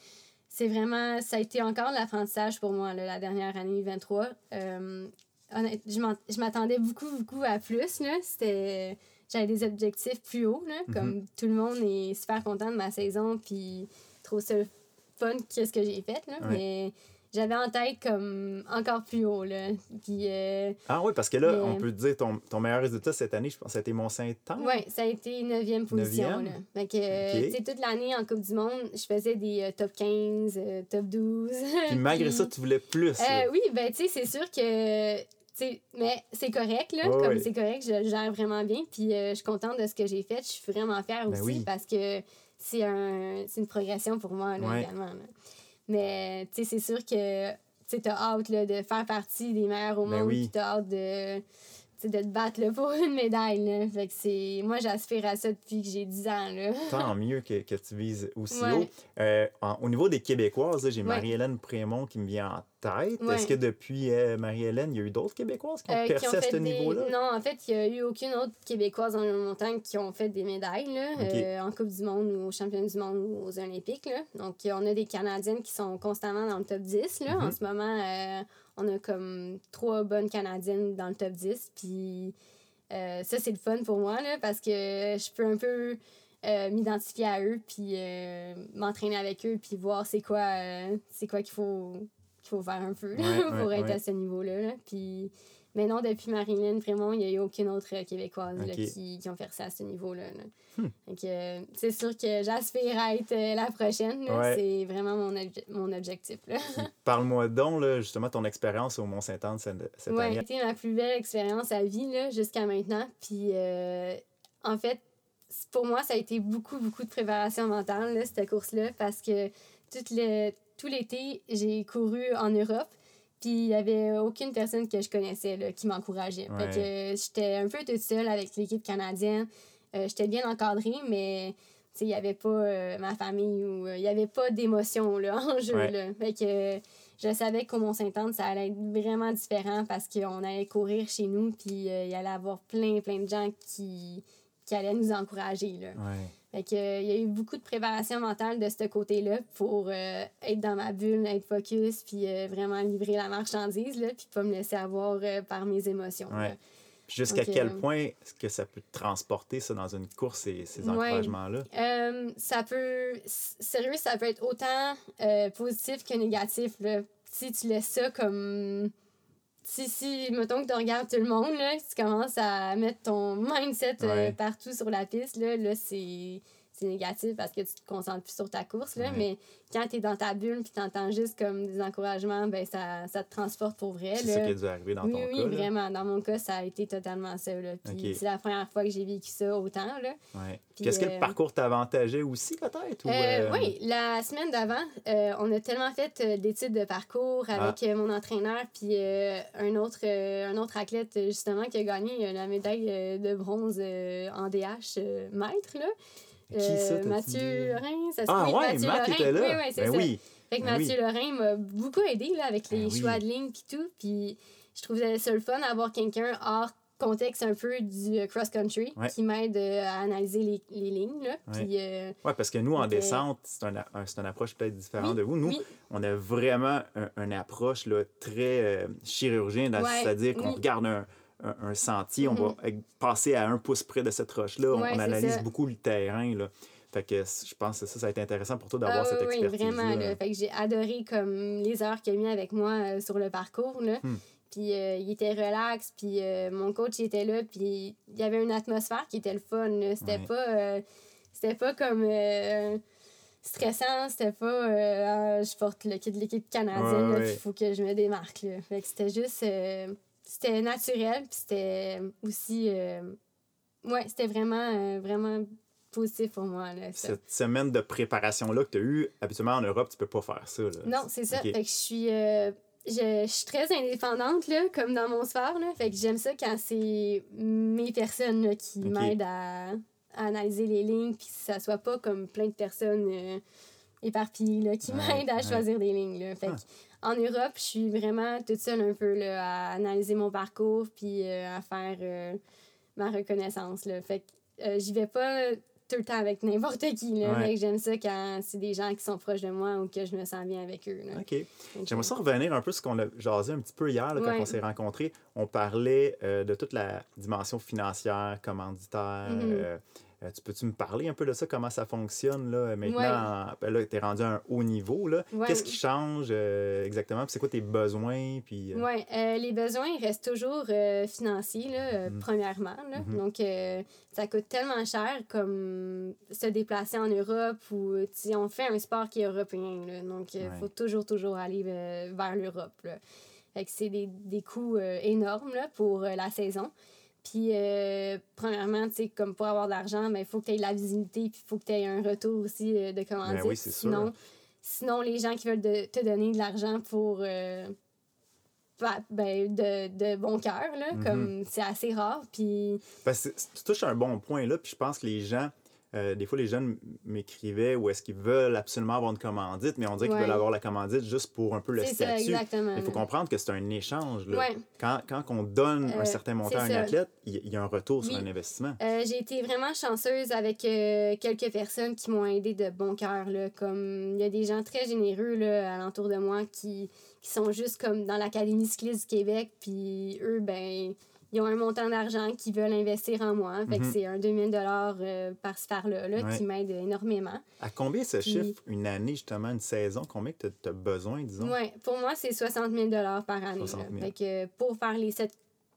c'est vraiment, ça a été encore l'apprentissage pour moi, la dernière année 23. je m'attendais beaucoup, beaucoup à plus. C'était j'avais des objectifs plus hauts, là, mhm. comme tout le monde est super content de ma saison, puis trop ça fun qu'est-ce que j'ai fait, là, mais j'avais en tête comme encore plus haut. Là. Puis, euh, ah oui, parce que là, on peut dire ton, ton meilleur résultat cette année, je pense que c'était Mont-Saint-Anne. Oui, ça a été 9e position. Là. Fait que, toute l'année en Coupe du Monde, je faisais des euh, top 15, euh, top 12. Puis malgré <laughs> ça, tu voulais plus. oui, ben tu sais, c'est sûr que mais c'est correct, là. comme c'est correct, je gère vraiment bien. Puis euh, je suis contente de ce que j'ai fait. Je suis vraiment fière ben aussi parce que c'est un, une progression pour moi, là, également. Mais, tu sais, c'est sûr que tu as hâte là, de faire partie des meilleurs au ben monde. Tu as hâte de de te battre là, pour une médaille. Là. Fait que c'est... Moi, j'aspire à ça depuis que j'ai 10 ans. Là. <laughs> Tant mieux que, que tu vises aussi haut. Euh, au niveau des Québécoises, j'ai Marie-Hélène Prémont qui me vient en tête. Est-ce que depuis euh, Marie-Hélène, il y a eu d'autres Québécoises qui ont euh, percé à ce niveau-là? Non, en fait, il n'y a eu aucune autre Québécoise dans le montagne qui ont fait des médailles là, en Coupe du Monde ou aux Championnats du Monde ou aux Olympiques. Là. Donc, on a des Canadiennes qui sont constamment dans le top 10. Là. En mm-hmm. ce moment, on a comme trois bonnes Canadiennes dans le top 10. Puis euh, ça, c'est le fun pour moi, là, parce que je peux un peu euh, m'identifier à eux, puis euh, m'entraîner avec eux, puis voir c'est quoi, c'est quoi qu'il faut, qu'il faut faire un peu <laughs> pour être à ce niveau-là. Là. Puis mais non, depuis Marilyn Prémont, il n'y a eu aucune autre Québécoise qui, qui ont fait ça à ce niveau-là. Hmm. Euh, c'est sûr que j'aspire à être euh, la prochaine. C'est vraiment mon, mon objectif. Parle-moi donc, là, justement, ton expérience au Mont-Saint-Anne cette, cette année. C'était ma plus belle expérience à vie jusqu'à maintenant. Puis, euh, en fait, pour moi, ça a été beaucoup, beaucoup de préparation mentale, là, cette course-là, parce que tout l'été, j'ai couru en Europe. Puis il n'y avait aucune personne que je connaissais là, qui m'encourageait. Fait que j'étais un peu toute seule avec l'équipe canadienne. Euh, j'étais bien encadrée, mais il n'y avait pas euh, ma famille ou euh, il n'y avait pas d'émotion <laughs> en jeu. Là. Fait que je savais qu'au Mont-Saint-Anne, ça allait être vraiment différent parce qu'on allait courir chez nous, puis il y allait avoir plein, plein de gens qui, qui allaient nous encourager. Là. Fait que, il y a eu beaucoup de préparation mentale de ce côté-là pour euh, être dans ma bulle, être focus, puis euh, vraiment livrer la marchandise, là, puis pas me laisser avoir euh, par mes émotions. Jusqu'à quel point est-ce que ça peut transporter, ça, dans une course, ces, ces encouragements-là? ça peut... Sérieux, ça peut être autant positif que négatif. Là. Si tu laisses ça comme si, si, mettons que tu regardes tout le monde, là, tu commences à mettre ton mindset euh, partout sur la piste, là, là c'est négatif parce que tu te concentres plus sur ta course. Là, Mais quand tu es dans ta bulle puis tu entends juste comme des encouragements, ben ça, ça te transporte pour vrai. C'est ça qui a dû arriver dans ton cas. Oui, vraiment. Dans mon cas, ça a été totalement ça. Puis c'est la première fois que j'ai vécu ça autant. Là. Ouais. Qu'est-ce que le euh, parcours t'avantageait aussi, peut-être? Euh, euh, oui, la semaine d'avant, on a tellement fait d'études de parcours avec ah. mon entraîneur puis un, autre, un autre athlète, justement, qui a gagné la médaille de bronze en DH maître. Là. Euh, Mathieu Lorrain, ça se Ah ouais, Mathieu Matt était là. Oui, oui, c'est ben ça. Oui. Fait que ben Mathieu Lorrain m'a beaucoup aidé là, avec les ben choix de ligne et tout. Puis je trouvais ça le fun d'avoir quelqu'un hors contexte un peu du euh, cross-country qui m'aide euh, à analyser les, les lignes. Là. Puis, euh, ouais, parce que nous, en descente, c'est un, un, une approche peut-être différente de vous. Nous, on a vraiment une approche là, très chirurgienne, c'est-à-dire qu'on regarde un, un, sentier, on va mm-hmm. passer à un pouce près de cette roche-là. On, analyse beaucoup le terrain. Là. Fait que je pense que ça, ça a été intéressant pour toi d'avoir ah cette expertise. Oui, vraiment. Fait que j'ai adoré comme les heures qu'il a mis avec moi euh, sur le parcours. Là. Hmm. puis euh, il était relax, puis euh, mon coach il était là, puis il y avait une atmosphère qui était le fun. là. C'était Ouais. pas euh, c'était pas comme euh, stressant, c'était pas euh, Ah, je porte le kit de l'équipe canadienne, Ouais, là, ouais. puis il faut que je me démarque. Là. Fait que c'était juste euh, c'était naturel, puis c'était aussi euh, ouais, c'était vraiment euh, vraiment positif pour moi là, ça. Cette semaine de préparation-là que tu as eue, habituellement en Europe, tu peux pas faire ça. Là. Non, c'est ça. Fait que je suis, euh, je, je suis très indépendante, là, comme dans mon sport. Là. Fait que j'aime ça quand c'est mes personnes là, qui m'aident à, à analyser les lignes, puis que ça soit pas comme plein de personnes éparpillées là, qui Ouais, m'aident à ouais. choisir des lignes. Là. Fait Ah. que en Europe, je suis vraiment toute seule un peu là, à analyser mon parcours, puis euh, à faire euh, ma reconnaissance. Là. Fait que euh, j'y vais pas tout le temps avec n'importe qui. Là. Ouais. J'aime ça quand c'est des gens qui sont proches de moi ou que je me sens bien avec eux. Là. OK. J'aimerais ça revenir un peu sur ce qu'on a jasé un petit peu hier, là, quand Ouais. on s'est rencontrés. On parlait de toute la dimension financière, commanditaire. Mhm. euh, euh, tu peux-tu me parler un peu de ça, comment ça fonctionne là, maintenant? en- ben là, tu es rendu à un haut niveau. là. Ouais. Qu'est-ce qui change euh, exactement? Puis c'est quoi tes besoins? Puis, euh, Oui, les besoins ils restent toujours euh, financiers, là, euh, Mhm. premièrement. Là. Mhm. Donc, euh, ça coûte tellement cher comme se déplacer en Europe ou on fait un sport qui est européen. Là. Donc, il Ouais. faut toujours, toujours aller euh, vers l'Europe. là. Fait que c'est des, des coûts euh, énormes là, pour euh, la saison. Puis, euh, premièrement, tu sais, comme pour avoir de l'argent, il faut que tu aies de la visibilité, puis il faut que tu aies un retour aussi euh, de commandite. Ben oui, c'est sûr. sinon, sinon, les gens qui veulent de- te donner de l'argent pour. euh, ben, de, de bon cœur, là, Mhm. comme c'est assez rare. Puis, Parce que c'est- tu touches un bon point là, puis je pense que les gens, euh, des fois les jeunes m'écrivaient ou est-ce qu'ils veulent absolument avoir une commandite, mais on dirait qu'ils Ouais. veulent avoir la commandite juste pour un peu le statut. Il faut comprendre que c'est un échange. Là. Ouais. Quand, quand on donne Euh, un certain montant à un athlète, il y a un retour sur un investissement. Euh, j'ai été vraiment chanceuse avec euh, quelques personnes qui m'ont aidé de bon cœur. Comme il y a des gens très généreux là, alentour de moi qui, qui sont juste comme dans l'Académie cycliste du Québec. Puis eux, ben, ils ont un montant d'argent qu'ils veulent investir en moi. Fait que Mhm. c'est un 2000 dollars par ce là là, Ouais. qui m'aide énormément. À combien ce Puis- chiffre une année, justement, une saison? Combien que tu as besoin, disons? Ouais, pour moi, c'est 60 000 par année. 60 000. Là. Fait que pour faire les sept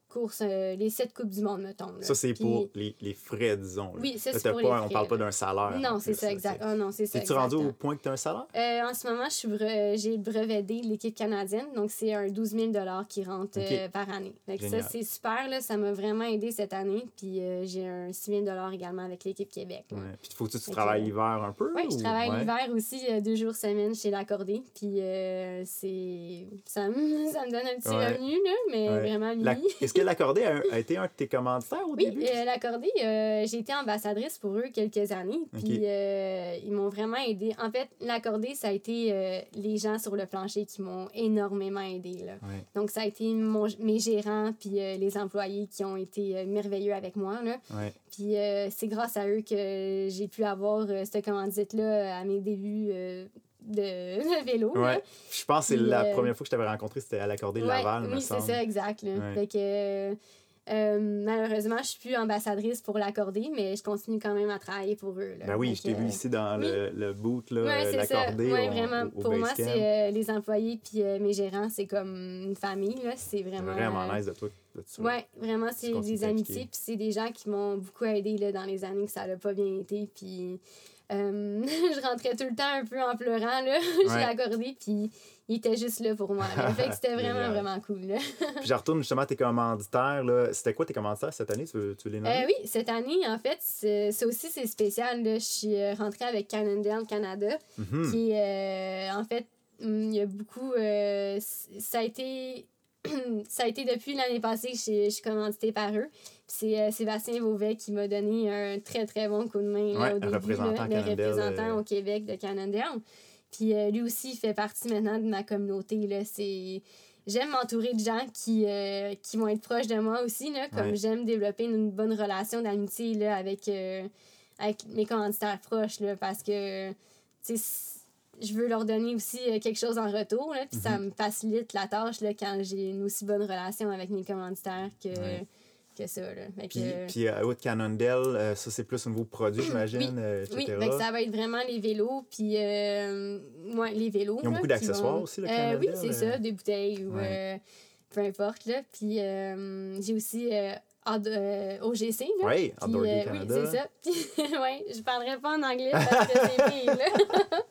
courses, euh, les sept Coupes du Monde, mettons. là. Ça, c'est Puis- pour les, les frais, disons. là. Oui, ça, c'est pour pas- les On parle pas d'un salaire. Non, c'est ça, exact. Ah non, c'est ça. Es-tu rendu au point que tu as un salaire? Euh, en ce moment, je suis bre- j'ai le brevet D de l'équipe canadienne, donc c'est un 12 000 qui rentre euh, par année. Que ça, c'est super, là, ça m'a vraiment aidé cette année. Puis euh, j'ai un 6 000 également avec l'équipe Québec. Ouais. Puis faut-tu que tu travailles l'hiver un peu? Oui, je travaille ouais? l'hiver aussi, euh, deux jours semaine chez l'accordé. Puis euh, c'est ça, me, <laughs> ça me donne un petit Ouais. revenu, là, mais vraiment La-. Est-ce <laughs> que l'accordé a, a été un de tes commanditaires au Oui, début? euh, l'accordé, euh, j'ai été ambassadrice pour eux quelques années. Puis euh, ils m'ont vraiment aidé. En fait, l'accordé, ça a été les gens sur le plancher qui m'ont énormément aidé. Là. Ouais. Donc, ça a été mon, mes gérants puis les employés qui ont été merveilleux avec moi. Là. Ouais. Puis c'est grâce à eux que j'ai pu avoir cette commandite-là à mes débuts <laughs> de, vélo. là. Je pense que c'est la euh, première fois que je t'avais rencontré, c'était à l'accordé de Laval, oui, c'est ça, exact. là. Fait que, euh, euh, malheureusement, je suis plus ambassadrice pour l'accorder, mais je continue quand même à travailler pour eux. Là. Ben oui, je t'ai vu ici dans le, le boot, Ouais, au- vraiment. au- au pour moi, c'est euh, les employés puis mes gérants, c'est comme une famille. C'est vraiment. vraiment nice de toi. Ouais, vraiment, c'est des amitiés. Puis c'est des gens qui m'ont beaucoup aidé là, dans les années que ça n'a pas bien été. Puis euh, <laughs> je rentrais tout le temps un peu en pleurant là, <laughs> chez Ouais. l'accordé. Puis il était juste là pour moi. là. Fait que c'était <laughs> vraiment, vraiment cool. là. Puis je retourne justement à tes commanditaires. là. C'était quoi tes commanditaires cette année? Tu veux, tu veux les nommer? Euh, oui, cette année, en fait, ça aussi, c'est spécial. Là. Je suis euh, rentrée avec Cannondale Canada, Mhm. qui est, euh, en fait, hum, il y a beaucoup... euh, ça a été... <clears throat> ça a été depuis l'année passée que je suis- commanditée par eux. C'est euh, Sébastien Beauvais qui m'a donné un très, très bon coup de main là, Ouais, au un début, représentant là, le représentant euh, au Québec de Cannondale. Puis euh, lui aussi, il fait partie maintenant de ma communauté. Là. C'est... J'aime m'entourer de gens qui, euh, qui vont être proches de moi aussi, là, comme Ouais. j'aime développer une bonne relation d'amitié là, avec, avec mes commanditaires proches, là, parce que tu sais, c- je veux leur donner aussi euh, quelque chose en retour, là, puis Mhm. ça me facilite la tâche là, quand j'ai une aussi bonne relation avec mes commanditaires que, Ouais. que ça. Là. Puis, que- puis à Haute Cannondale, euh, ça c'est plus au niveau produit, j'imagine, Oui. euh, etc. Oui, fait que ça va être vraiment les vélos, puis euh, ouais, les vélos. Ils ont là, beaucoup d'accessoires vont- aussi, le Euh, Oui, Cannondale, c'est euh. ça, des bouteilles ou Ouais. euh, peu importe, là. Puis j'ai aussi OGC, là. Oui, Outdoor Canada. Oui, c'est ça. <laughs> Puis, ouais, je parlerai pas en anglais parce que c'est là. <laughs>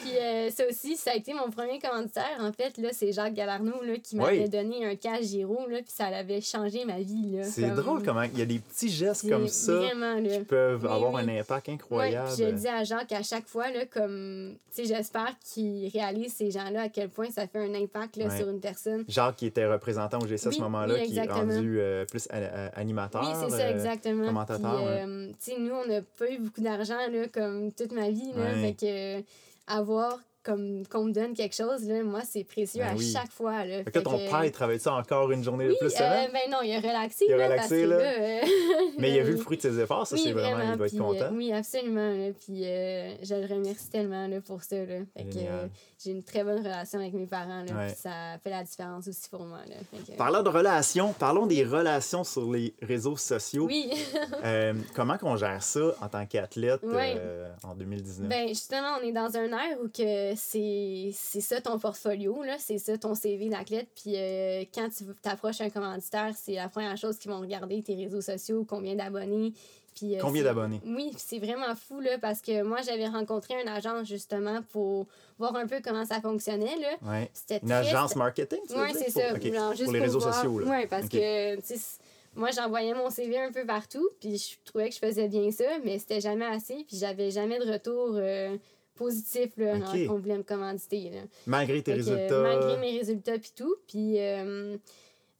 Puis euh, ça aussi, ça a été mon premier commanditaire. En fait, là, c'est Jacques Galarneau là, qui m'avait donné un cash Giro, là, puis ça avait changé ma vie. C'est drôle comment il y a des petits gestes comme ça qui peuvent avoir un impact incroyable. je dis à Jacques à chaque fois, là, comme, j'espère qu'il réalise ces gens-là à quel point ça fait un impact là, sur une personne. Jacques qui était représentant au GC à ce moment-là, qui est rendu euh, plus animateur, oui, c'est ça, exactement. commentateur. Puis, euh, nous, on n'a pas eu beaucoup d'argent comme toute ma vie. Là, fait que avoir comme qu'on me donne quelque chose, là, moi, c'est précieux ben à chaque fois. Là. Fait que ton père, il travaille ça encore une journée de plus semaine? Euh, ben non, il a relaxé. Il a relaxé, là? Euh, Mais il a vu le <laughs> fruit de ses efforts, ça, c'est vraiment, il va être content. Euh, oui, absolument. Là, puis je le remercie tellement là, pour ça. Là. Fait que j'ai une très bonne relation avec mes parents, là, ça fait la différence aussi pour moi. Là. Parlant de relations, parlons des relations sur les réseaux sociaux. Oui. <laughs> comment qu'on gère ça en tant qu'athlète en 2019? Ben justement, on est dans un air où que c'est ça ton portfolio, c'est ça ton CV d'athlète. Puis euh, quand tu t'approches un commanditaire, c'est la première chose qu'ils vont regarder, tes réseaux sociaux, combien d'abonnés. Puis, euh, combien d'abonnés? Oui, c'est vraiment fou, là, parce que moi, j'avais rencontré un agent, justement, pour voir un peu comment ça fonctionnait, là. Ouais. Une agence marketing, Oui, c'est ça. pour les réseaux sociaux, Oui, parce que, moi, j'envoyais mon CV un peu partout, puis je trouvais que je faisais bien ça, mais c'était jamais assez, puis j'avais jamais de retour... Euh, positif là, qu'on voulait me commanditer. Là. Malgré tes résultats. malgré mes résultats puis tout. Puis euh,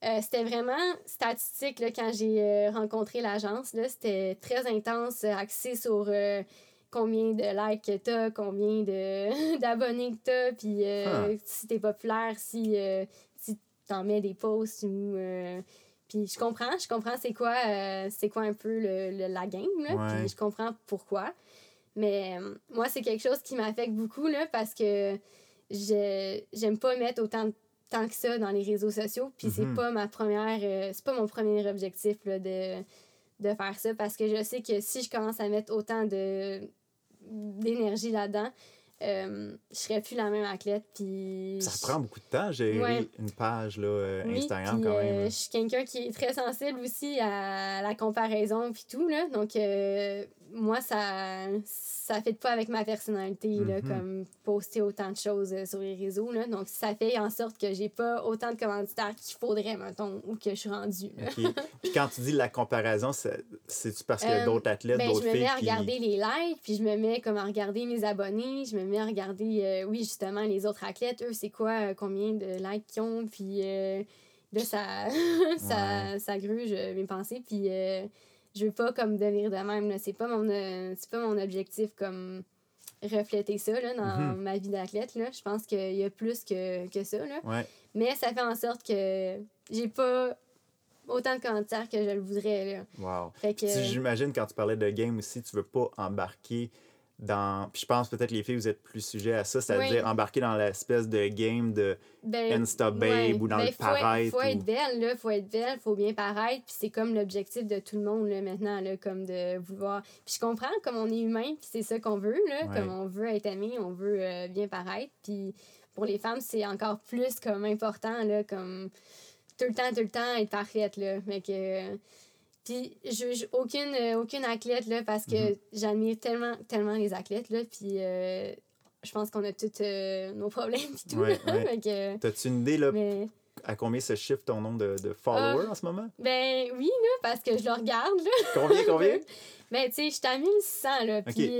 euh, c'était vraiment statistique là, quand j'ai euh, rencontré l'agence. C'était très intense, axé sur combien de likes que t'as, combien <laughs> d'abonnés que t'as, puis ah. si t'es populaire, si, si t'en mets des posts ou... puis je comprends, je comprends c'est quoi, c'est quoi un peu le, la game, là, puis je comprends pourquoi. Mais euh, moi, c'est quelque chose qui m'affecte beaucoup là, parce que j'aime pas mettre autant de temps que ça dans les réseaux sociaux. Puis c'est mhm. pas ma première. Euh, c'est pas mon premier objectif là, de, de faire ça parce que je sais que si je commence à mettre autant de d'énergie là-dedans, euh, je serais plus la même athlète. Puis ça prend beaucoup de temps, gérer une page là, Instagram quand même. je suis quelqu'un qui est très sensible aussi à la comparaison puis tout. Là. Donc, moi, ça ça fait pas avec ma personnalité, là, mhm. comme poster autant de choses euh, sur les réseaux. Là. Donc, ça fait en sorte que j'ai pas autant de commanditaires qu'il faudrait, mettons, ou que je suis rendue. Puis quand tu dis la comparaison, c'est-tu parce qu'il y a d'autres athlètes, ben, d'autres filles? Je me mets à regarder les likes, puis je me mets comme à regarder mes abonnés, je me mets à regarder, euh, oui, justement, les autres athlètes, eux, c'est quoi, euh, combien de likes qu'ils ont, puis là, ça, <laughs> ça, ça gruge mes pensées, puis je veux pas comme devenir de même. C'est pas mon euh, pas mon objectif comme refléter ça là, dans mhm. ma vie d'athlète. Je pense qu'il y a plus que, que ça. Là. Mais ça fait en sorte que j'ai pas autant de commentaires que je le voudrais. Là. Wow. J'imagine quand tu parlais de game aussi, tu veux pas embarquer dans. Puis je pense peut-être les filles, vous êtes plus sujet à ça, c'est-à-dire embarquer dans l'espèce de game de ben, Insta Babe ou dans ben, le paraître. Faut, faut être belle, là, faut être belle, faut bien paraître. Puis c'est comme l'objectif de tout le monde là, maintenant, là, comme de vouloir. Puis je comprends, comme on est humain, puis c'est ça qu'on veut, là, comme on veut être aimé, on veut euh, bien paraître. Puis pour les femmes, c'est encore plus comme important, là, comme tout le temps, tout le temps être parfaite, là. Mais que puis je juge aucune, euh, aucune athlète, là, parce que mhm. j'admire tellement, tellement les athlètes, là, puis euh, je pense qu'on a tous euh, nos problèmes et tout. <laughs> T'as-tu une idée, là, à combien se chiffre ton nombre de, de followers ah. en ce moment? Ben oui, là, parce que je le regarde, là. Combien, combien? <laughs> ben, tu sais, je suis à 1600, là, puis...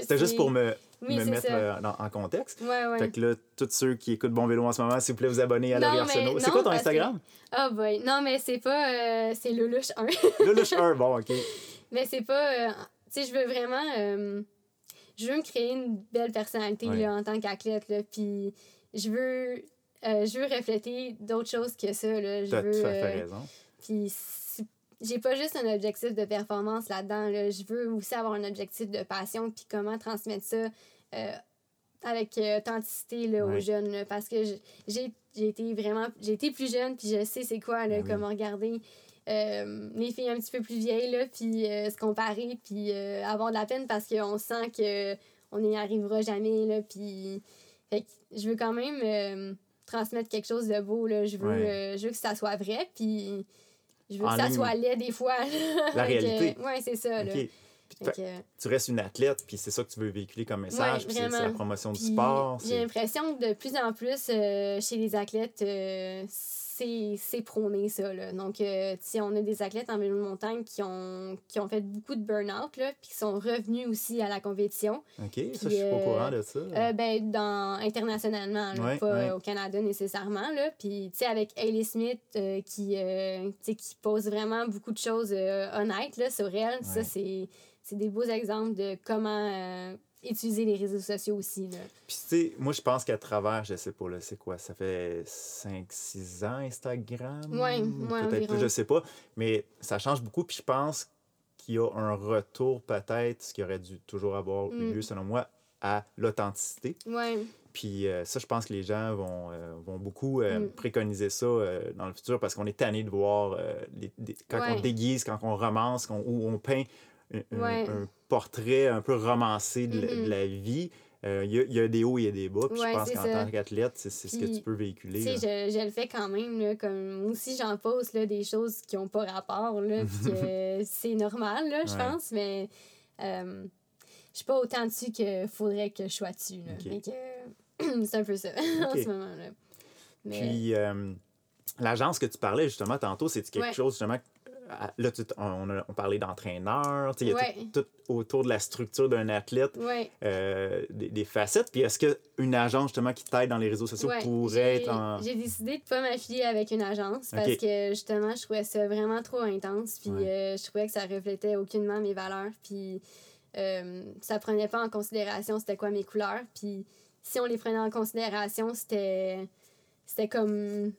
C'était juste pour me me mettre euh, en contexte. Ouais, ouais. Fait que là, tous ceux qui écoutent Bon Vélo en ce moment, s'il vous plaît, vous abonnez à l'arrière C'est quoi ton Instagram? Ah, oh boy. Non, mais c'est pas. Euh, c'est Luluche 1. Luluche <laughs> 1, bon, OK. <laughs> Mais c'est pas. Euh, tu sais, je veux vraiment. je veux me créer une belle personnalité là, en tant qu'athlète. Puis je veux. je veux refléter d'autres choses que ça. Là. Je veux, tout à fait raison. Puis j'ai pas juste un objectif de performance là-dedans. Là. Je veux aussi avoir un objectif de passion, puis comment transmettre ça euh, avec euh, authenticité là, aux jeunes. parce que j'ai été vraiment. J'ai été plus jeune, puis je sais c'est quoi, là, ben comment regarder. Euh, les filles un petit peu plus vieilles, là, puis se comparer, puis avoir de la peine parce qu'on sent que on n'y arrivera jamais, là, puis... Fait je veux quand même transmettre quelque chose de beau, là. Je veux, Ouais. euh, je veux que ça soit vrai, puis je veux En que ça ligne. soit laid des fois. La <laughs> Fait que, réalité. ouais, c'est ça, là. Que, Tu restes une athlète, puis c'est ça que tu veux véhiculer comme message, Ouais, c'est la promotion du sport. J'ai l'impression que de plus en plus euh, chez les athlètes, euh, c'est prôné ça. Là. Donc, euh, sais, on a des athlètes en vélo de montagne qui ont, qui ont fait beaucoup de burn-out, puis qui sont revenus aussi à la compétition. OK, ça, je suis pas au courant de ça. Ben, dans, internationalement, là, Ouais, pas ouais. au Canada nécessairement. Puis, tu sais, avec Hailey Smith qui, qui pose vraiment beaucoup de choses honnêtes là, sur elle, ça, c'est c'est des beaux exemples de comment euh, utiliser les réseaux sociaux aussi. Là. Puis, tu sais, moi, je pense qu'à travers, je sais pas, là, c'est quoi, ça fait 5-6 ans Instagram? Ouais, ouais, Peut-être environ. plus, je sais pas. Mais ça change beaucoup, puis je pense qu'il y a un retour, peut-être, ce qui aurait dû toujours avoir Mm. lieu, selon moi, à l'authenticité. Ouais, Puis euh, ça, je pense que les gens vont, euh, vont beaucoup euh, Mm. préconiser ça dans le futur parce qu'on est tanné de voir les- quand on déguise, quand on romance, qu'on- ou on peint un, un- Ouais. un portrait un peu romancé de, la- de la vie. Euh, Il y, a, il y a des hauts, il y a des bas. Puis Ouais, je pense qu'en tant qu'athlète, c'est ce que tu peux véhiculer. tu sais, je, je le fais quand même, là, comme moi aussi j'en pose là, des choses qui n'ont pas rapport, <laughs> c'est normal, là, je Ouais. pense, mais euh, je suis pas autant dessus qu'il faudrait que je sois dessus. Là. Ok. Fait que, <clears throat> c'est un peu ça <laughs> en ce moment. Là. Mais, Puis euh, l'agence que tu parlais justement tantôt, c'est quelque Ouais. chose justement. À- Là, on, a, on parlait d'entraîneur, il y a Ouais. tout, tout autour de la structure d'un athlète. ouais, euh, des, des facettes. Puis est-ce qu'une agence justement qui t'aide dans les réseaux sociaux ouais, pourrait être en. J'ai décidé de pas m'affilier avec une agence parce que justement, je trouvais ça vraiment trop intense. Puis euh, je trouvais que ça reflétait aucunement mes valeurs. Puis euh, ça prenait pas en considération c'était quoi mes couleurs. Puis si on les prenait en considération, c'était c'était comme.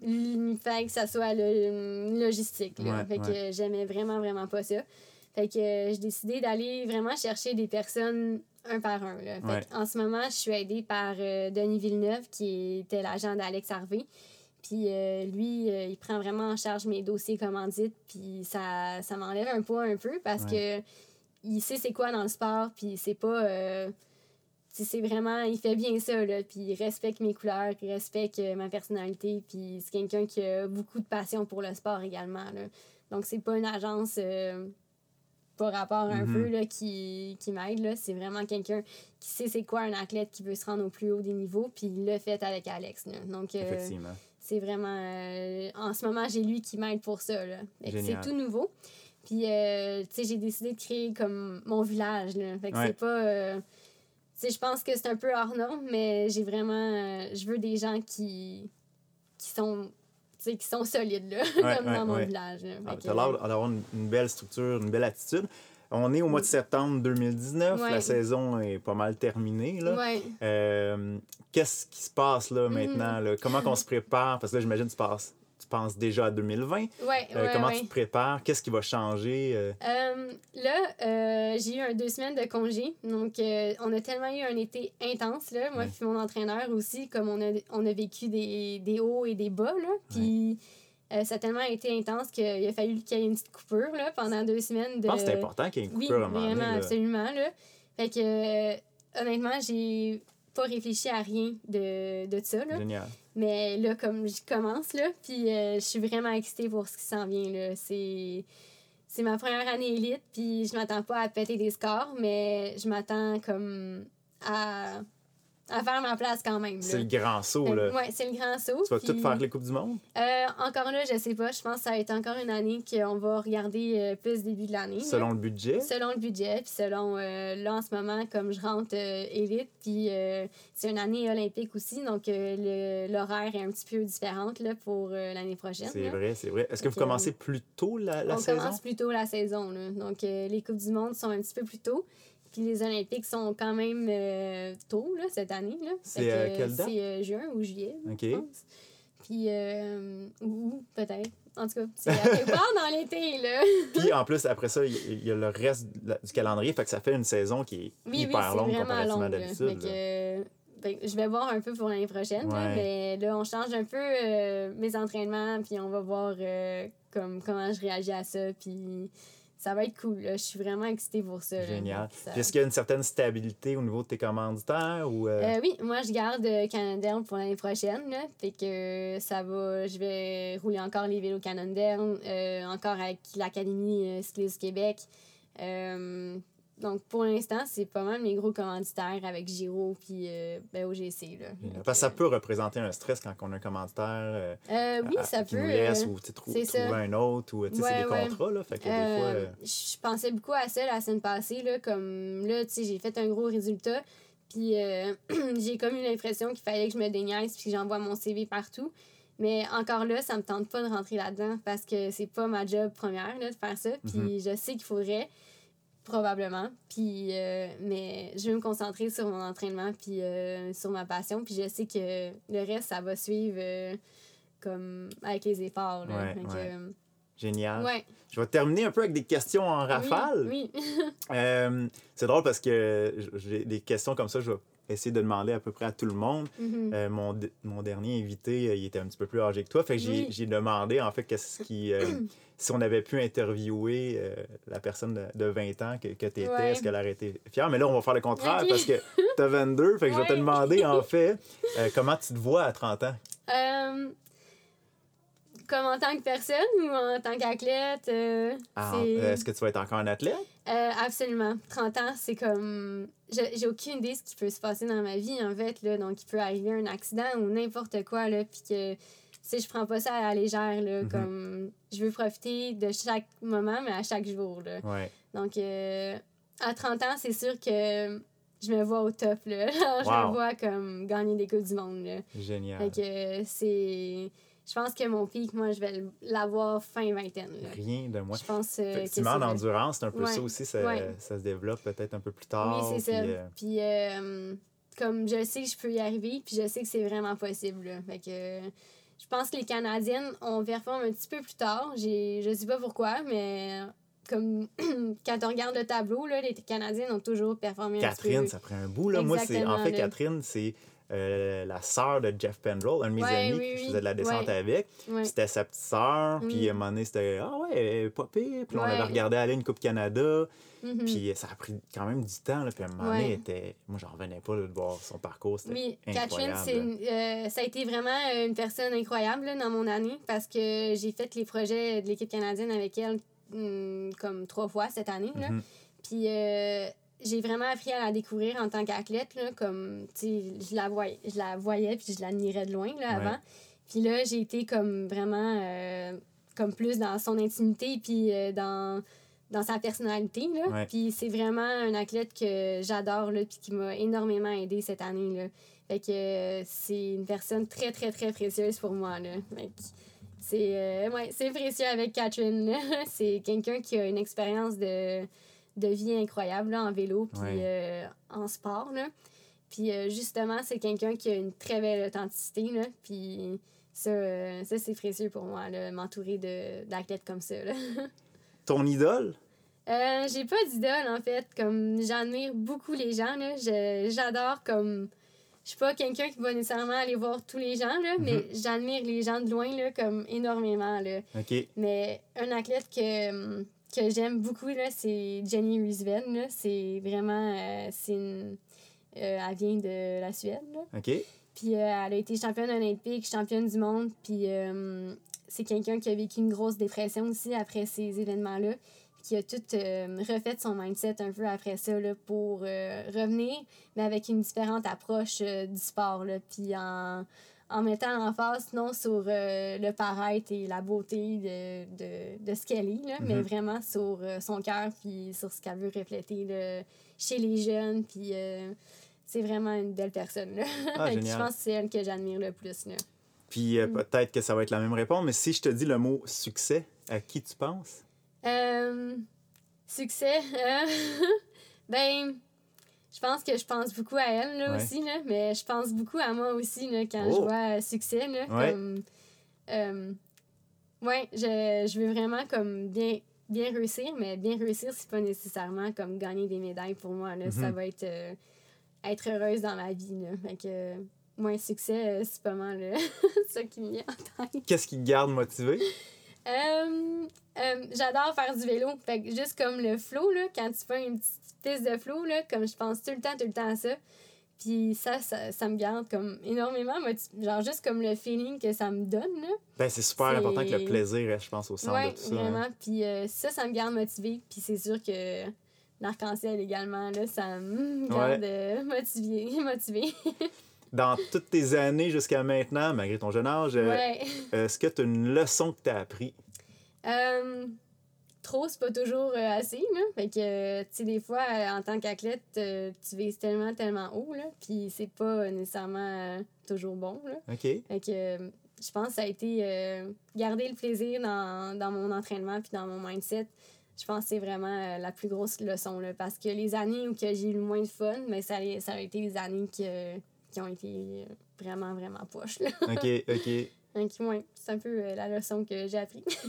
Fallait que ça soit le, logistique. Là. Ouais, fait que ouais. j'aimais vraiment, vraiment pas ça. Fait que euh, j'ai décidé d'aller vraiment chercher des personnes un par un. Là. Fait Ouais. en ce moment, je suis aidée par euh, Denis Villeneuve, qui était l'agent d'Alex Harvey. Puis euh, lui, il prend vraiment en charge mes dossiers commandites, puis ça, ça m'enlève un poids un peu parce que il sait c'est quoi dans le sport, puis c'est pas... c'est vraiment... Il fait bien ça, là, puis il respecte mes couleurs, il respecte euh, ma personnalité, puis c'est quelqu'un qui a beaucoup de passion pour le sport également, là. Donc c'est pas une agence... euh, par rapport un Mhm. peu là, qui, qui m'aide. là. C'est vraiment quelqu'un qui sait c'est quoi un athlète qui veut se rendre au plus haut des niveaux, puis il l'a fait avec Alex. là. Donc, euh, c'est vraiment. en ce moment, j'ai lui qui m'aide pour ça. là. C'est tout nouveau. Puis, euh, tu sais, j'ai décidé de créer comme mon village. Là. Fait que Ouais. c'est pas. Tu je pense que c'est un peu hors norme, mais j'ai vraiment. euh, je veux des gens qui. qui sont. tu qui sont solides, là, Ouais, <laughs> comme ouais, dans mon ouais. village. Ah, T'as que, l'air d'avoir une, une belle structure, une belle attitude. On est au mois de septembre 2019. Ouais. La saison est pas mal terminée. Euh, Qu'est-ce qui se passe là, Mhm. maintenant? là? Comment qu'on se prépare? Parce que là, j'imagine que tu, passes- tu penses déjà à 2020. Ouais, Euh, ouais, comment ouais. tu te prépares? Qu'est-ce qui va changer? euh? Euh, là, euh, j'ai eu un deux semaines de congé. Donc, euh, on a tellement eu un été intense, là. Moi, puis mon entraîneur aussi, comme on a, on a vécu des, des hauts et des bas, là. Puis, euh, ça a tellement été intense qu'il a fallu qu'il y ait une petite coupure, là, pendant deux semaines. De... Je pense que c'est important qu'il y ait une Oui, coupure à un moment donné, vraiment, là. absolument, là. Fait que, euh, honnêtement, j'ai pas réfléchi à rien de, de ça, là. Génial. Mais là, comme je commence, là, puis euh, je suis vraiment excitée pour ce qui s'en vient, là. C'est... C'est ma première année élite, puis je m'attends pas à péter des scores, mais je m'attends comme à, à faire ma place quand même. C'est le grand saut. Fait- Là. Ouais, c'est le grand saut. Tu vas tout puis, faire les Coupes du Monde? euh, encore là, je sais pas. Je pense que ça va être encore une année qu'on va regarder euh, plus début de l'année. là. Selon le budget? Selon le budget, puis selon, euh, là, en ce moment, comme je rentre euh, élite, puis euh, c'est une année olympique aussi, donc euh, le- l'horaire est un petit peu différente là, pour euh, l'année prochaine. C'est vrai, c'est vrai. Est-ce que vous commencez plus tôt la, la On saison? commence plus tôt la saison. Là. Donc, euh, les Coupes du Monde sont un petit peu plus tôt. Puis les Olympiques sont quand même euh, tôt là, cette année. là. C'est, euh, quelle date? C'est euh, juin ou juillet, OK. je pense. Puis, euh, ou peut-être. En tout cas, c'est à quelque part dans l'été. là. <laughs> Puis en plus, après ça, il y- a le reste du calendrier. Fait que ça fait une saison qui est Oui, hyper longue comparativement à d'habitude. Que je vais voir un peu pour l'année prochaine, là, mais là, on change un peu euh, mes entraînements, puis on va voir euh, comme, comment je réagis à ça. Puis, ça va être cool. là. Je suis vraiment excitée pour ça. Génial. Ça- Est-ce qu'il y a une certaine stabilité au niveau de tes commanditaires ou. euh, Euh, oui, moi je garde euh, Cannondale pour l'année prochaine. Là, fait que euh, ça va, je vais rouler encore les vélos Cannondale, euh, encore avec l'Académie Cycliste Québec. Donc pour l'instant, c'est pas mal mes gros commanditaires avec Giro puis euh, ben, OGC. Là. Donc, Parce que ça euh, peut représenter un stress quand on a un commanditaire. euh, euh, oui, à- ça qui peut. nous laisse ou trou- c'est ça. trouver un autre ou tu sais, c'est Ouais, des ouais. contrats là. Fait que des fois. Je pensais beaucoup à ça la semaine passée, là, comme là, j'ai fait un gros résultat, puis <clears throat> j'ai comme eu l'impression qu'il fallait que je me déniaise, puis que j'envoie mon CV partout. Mais encore là, ça me tente pas de rentrer là-dedans parce que c'est pas ma job première là, de faire ça, puis Mhm. je sais qu'il faudrait, probablement, puis euh, mais je veux me concentrer sur mon entraînement, puis euh, sur ma passion, puis je sais que le reste, ça va suivre euh, comme avec les efforts. Là. Ouais, euh, Génial. ouais. Je vais terminer un peu avec des questions en Oui, rafale. Oui. <laughs> Euh, c'est drôle parce que j'ai des questions comme ça, je vais essayer de demander à peu près à tout le monde. Mhm. Euh, mon, mon dernier invité, euh, il était un petit peu plus âgé que toi. Fait que j'ai Oui. j'ai demandé, en fait, qu'est-ce qui. euh, <clears throat> si on avait pu interviewer euh, la personne de, de 20 ans que, que tu étais, Ouais. est-ce qu'elle aurait été fière? Mais là, on va faire le contraire parce que tu as 22. Fait que je vais te demander, en <laughs> fait, comment tu te vois à 30 ans? Comme en tant que personne ou en tant qu'athlète? euh, Ah, euh, Est-ce que tu vas être encore un athlète? Euh, absolument. 30 ans, c'est comme. J'ai aucune idée de ce qui peut se passer dans ma vie, en fait. Là. Donc, il peut arriver un accident ou n'importe quoi, là. Puis que, tu sais, je prends pas ça à la légère, là. Mhm. Comme, je veux profiter de chaque moment, mais à chaque jour, là. Ouais. Donc, euh, à 30 ans, c'est sûr que je me vois au top, là. <laughs> je Wow. me vois comme gagner des Coupes du Monde, là. Génial. Fait que c'est. Je pense que mon pic, moi, je vais l'avoir fin vingtaine. là. Rien de moi. Je pense euh, Effectivement, en vrai. endurance, c'est un peu Ouais. ça aussi. Ça, Ouais. ça se développe peut-être un peu plus tard. Oui, c'est ça. puis, euh, Puis, euh, comme je sais que je peux y arriver, puis je sais que c'est vraiment possible. là. Fait que je pense que les Canadiennes, on performe un petit peu plus tard. Je sais pas pourquoi, mais comme <clears throat> quand on regarde le tableau, là, les Canadiennes ont toujours performé un petit peu. Catherine, ça prend un bout. Là. Moi, c'est, en fait, là. Catherine, c'est euh, la sœur de Jeff Pendrell, un de mes Ouais, amis oui, que je oui. faisais de la descente Ouais. avec. Ouais. C'était sa petite sœur, puis Mm. à un moment donné, c'était Ah ouais, elle est pas pire. Puis on avait regardé aller une Coupe Canada, Mhm. puis ça a pris quand même du temps. Là, puis à un moment donné, était... moi, j'en revenais pas là, de voir son parcours. Oui, incroyable. Catherine, euh, ça a été vraiment euh, une personne incroyable là, dans mon année parce que j'ai fait les projets de l'équipe canadienne avec elle hum, comme trois fois cette année. Là. Mhm. Puis euh, j'ai vraiment appris à la découvrir en tant qu'athlète. Là, comme, tu sais, je la voyais, je la voyais puis je l'admirais de loin là, Ouais. avant. Puis là, j'ai été comme vraiment euh, comme plus dans son intimité puis euh, dans, dans sa personnalité. Là. Ouais. Puis c'est vraiment un athlète que j'adore là, puis qui m'a énormément aidé cette année. Là. Fait que euh, c'est une personne très, très, très précieuse pour moi. Là. Fait que c'est ouais, c'est précieux avec Catherine. <laughs> c'est quelqu'un qui a une expérience de, de vie incroyable là, en vélo puis Ouais. euh, en sport. Là. Puis euh, justement, c'est quelqu'un qui a une très belle authenticité. Là. Puis ça, euh, ça c'est précieux pour moi, là, m'entourer d'athlètes comme ça. Là. <laughs> Ton idole? Euh, j'ai pas d'idole en fait comme j'admire beaucoup les gens là Je- j'adore comme je suis pas quelqu'un qui va nécessairement aller voir tous les gens là mais j'admire les gens de loin là comme énormément là mais un athlète que hum, que j'aime beaucoup là c'est Jenny Riesven là c'est vraiment euh, c'est une euh, elle vient de la Suède là OK. puis euh, elle a été championne olympique, championne du monde. Puis c'est quelqu'un qui a vécu une grosse dépression aussi après ces événements-là. Qui a tout refait son mindset un peu après ça là, pour revenir, mais avec une différente approche du sport. Là, puis en, en mettant l'emphase non sur euh, le paraître et la beauté de, de, de ce qu'elle est, là, mais Mhm. vraiment sur euh, son cœur puis sur ce qu'elle veut refléter là, chez les jeunes. Puis euh, c'est vraiment une belle personne. Là. Ah, <laughs> je pense que c'est elle que j'admire le plus. Là. Puis Mm. peut-être que ça va être la même réponse, mais si je te dis le mot succès, à qui tu penses? Succès. <laughs> ben, je pense que je pense beaucoup à elle là, Ouais. aussi, là, mais je pense beaucoup à moi aussi là, quand je Oh. vois euh, succès. Là, Ouais. comme, euh, ouais, je, je veux vraiment comme bien, bien réussir, mais bien réussir, c'est pas nécessairement comme gagner des médailles pour moi. Là. Ça Mhm. va être euh, être heureuse dans ma vie. Là. Fait que, moi, succès, c'est pas mal <laughs> ça qui me vient en tête. Qu'est-ce qui te garde motivé? Euh, euh, j'adore faire du vélo. Fait que juste comme le flow, là, quand tu fais une petite piste de flow, là, comme je pense tout le temps, tout le temps à ça. Puis ça, ça, ça me garde comme énormément, genre juste comme le feeling que ça me donne. Là. Ben, c'est super important que le plaisir reste, je pense, au centre ouais, de tout ça. Hein. Puis euh, ça, ça me garde motivée. Puis c'est sûr que l'arc-en-ciel également, là, ça me garde ouais. motivée. <laughs> motivée. Dans toutes tes années jusqu'à maintenant, malgré ton jeune âge, ouais. est-ce que tu as une leçon que tu as appris? Euh, trop, c'est pas toujours euh, assez, là. Fait que, tu sais, des fois, euh, en tant qu'athlète, euh, tu vises tellement, tellement haut, là, puis c'est pas nécessairement toujours bon, là. OK. Fait que, je pense que ça a été garder le plaisir dans, dans mon entraînement puis dans mon mindset. Je pense que c'est vraiment la plus grosse leçon, là, parce que les années où j'ai eu le moins de fun, mais ça, ça a été les années que, qui ont été vraiment, vraiment poches, là. OK, OK. <laughs> Donc, ouais, c'est un peu la leçon que j'ai appris. <laughs>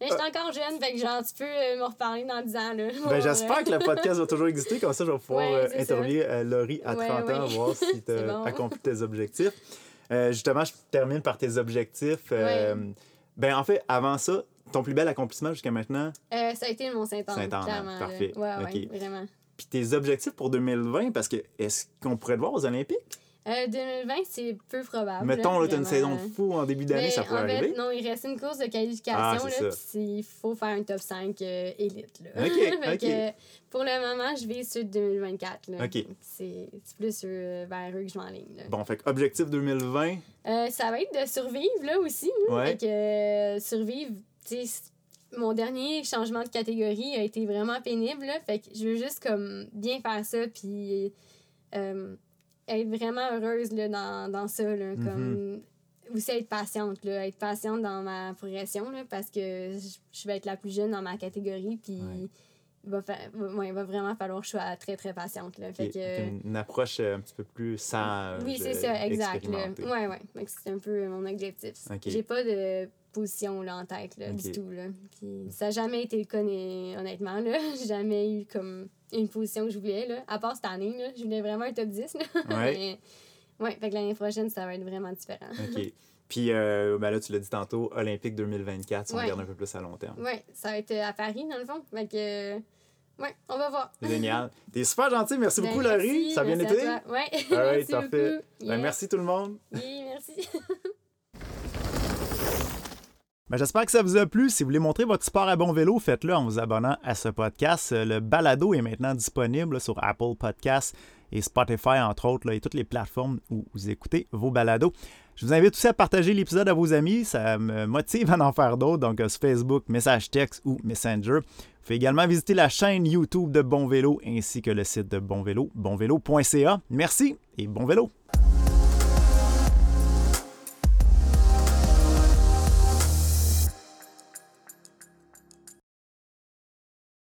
Mais je suis encore jeune, fait que genre, tu peux me reparler dans 10 ans. Là. Ben, j'espère que le podcast <laughs> va toujours exister, comme ça, je vais pouvoir ouais, interviewer euh, Laurie à 30 ouais, ans, voir si tu as bon. accompli tes objectifs. Euh, justement, je termine par tes objectifs. Euh, ben, en fait, avant ça, ton plus bel accomplissement jusqu'à maintenant? ça a été le Mont-Saint-Anne, clairement. Parfait. Ouais, okay. vraiment. Puis tes objectifs pour 2020, parce que est-ce qu'on pourrait te voir aux Olympiques? Euh, 2020, c'est peu probable. Mettons, là, tu as une saison de fou en début d'année, ça pourrait en fait, arriver. Non, il reste une course de qualification. Ah, là, il faut faire un top 5 euh, élite. Là. OK, <laughs> fait OK. Que, pour le moment, je vais sur 2024. Là. OK. C'est plus euh, vers eux que je m'enligne. Bon, fait que objectif 2020. Euh, ça va être de survivre, là, aussi. Là. Ouais. Fait que euh, survivre, tu sais, mon dernier changement de catégorie a été vraiment pénible, là. Fait que je veux juste, comme, bien faire ça, puis... Euh, être vraiment heureuse là, dans, dans ça. Là, Mm-hmm. comme, aussi être patiente, là, être patiente dans ma progression là, parce que je, vais être la plus jeune dans ma catégorie. Puis Ouais. il, va fa- ouais, il va vraiment falloir que je sois très, très patiente. Là, fait que, une, approche euh, un petit peu plus sage. oui, c'est ça, exact. Expérimentée. Ouais, ouais. C'est un peu mon objectif. J'ai pas de position là, en tête là, du tout. Là. Puis ça n'a jamais été le cas, honnêtement. Là. <laughs> J'ai jamais eu comme une position que je voulais. Là. À part cette année, là. je voulais vraiment un top 10. Là. <laughs> Ouais. Mais, ouais, fait que l'année prochaine, ça va être vraiment différent. OK. Puis euh, ben là, tu l'as dit tantôt, Olympique 2024, si on Ouais. regarde un peu plus à long terme. Ouais, ça va être à Paris, dans le fond. Fait que, ouais, on va voir. <laughs> Génial. T'es super gentil. Merci Ben, beaucoup, merci, Laurie. Ça a bien été? right, merci parfait. Ben, merci tout le monde. Oui, merci. Ben, J'espère que ça vous a plu. Si vous voulez montrer votre sport à bon vélo, faites-le en vous abonnant à ce podcast. Euh, Le balado est maintenant disponible sur Apple Podcasts et Spotify, entre autres, et toutes les plateformes où vous écoutez vos balados. Je vous invite aussi à partager l'épisode à vos amis. Ça me motive à en faire d'autres, donc euh, sur Facebook, message texte ou Messenger. Vous pouvez également visiter la chaîne YouTube de Bon Vélo ainsi que le site de Bon Vélo, bonvélo.ca. Merci et bon vélo!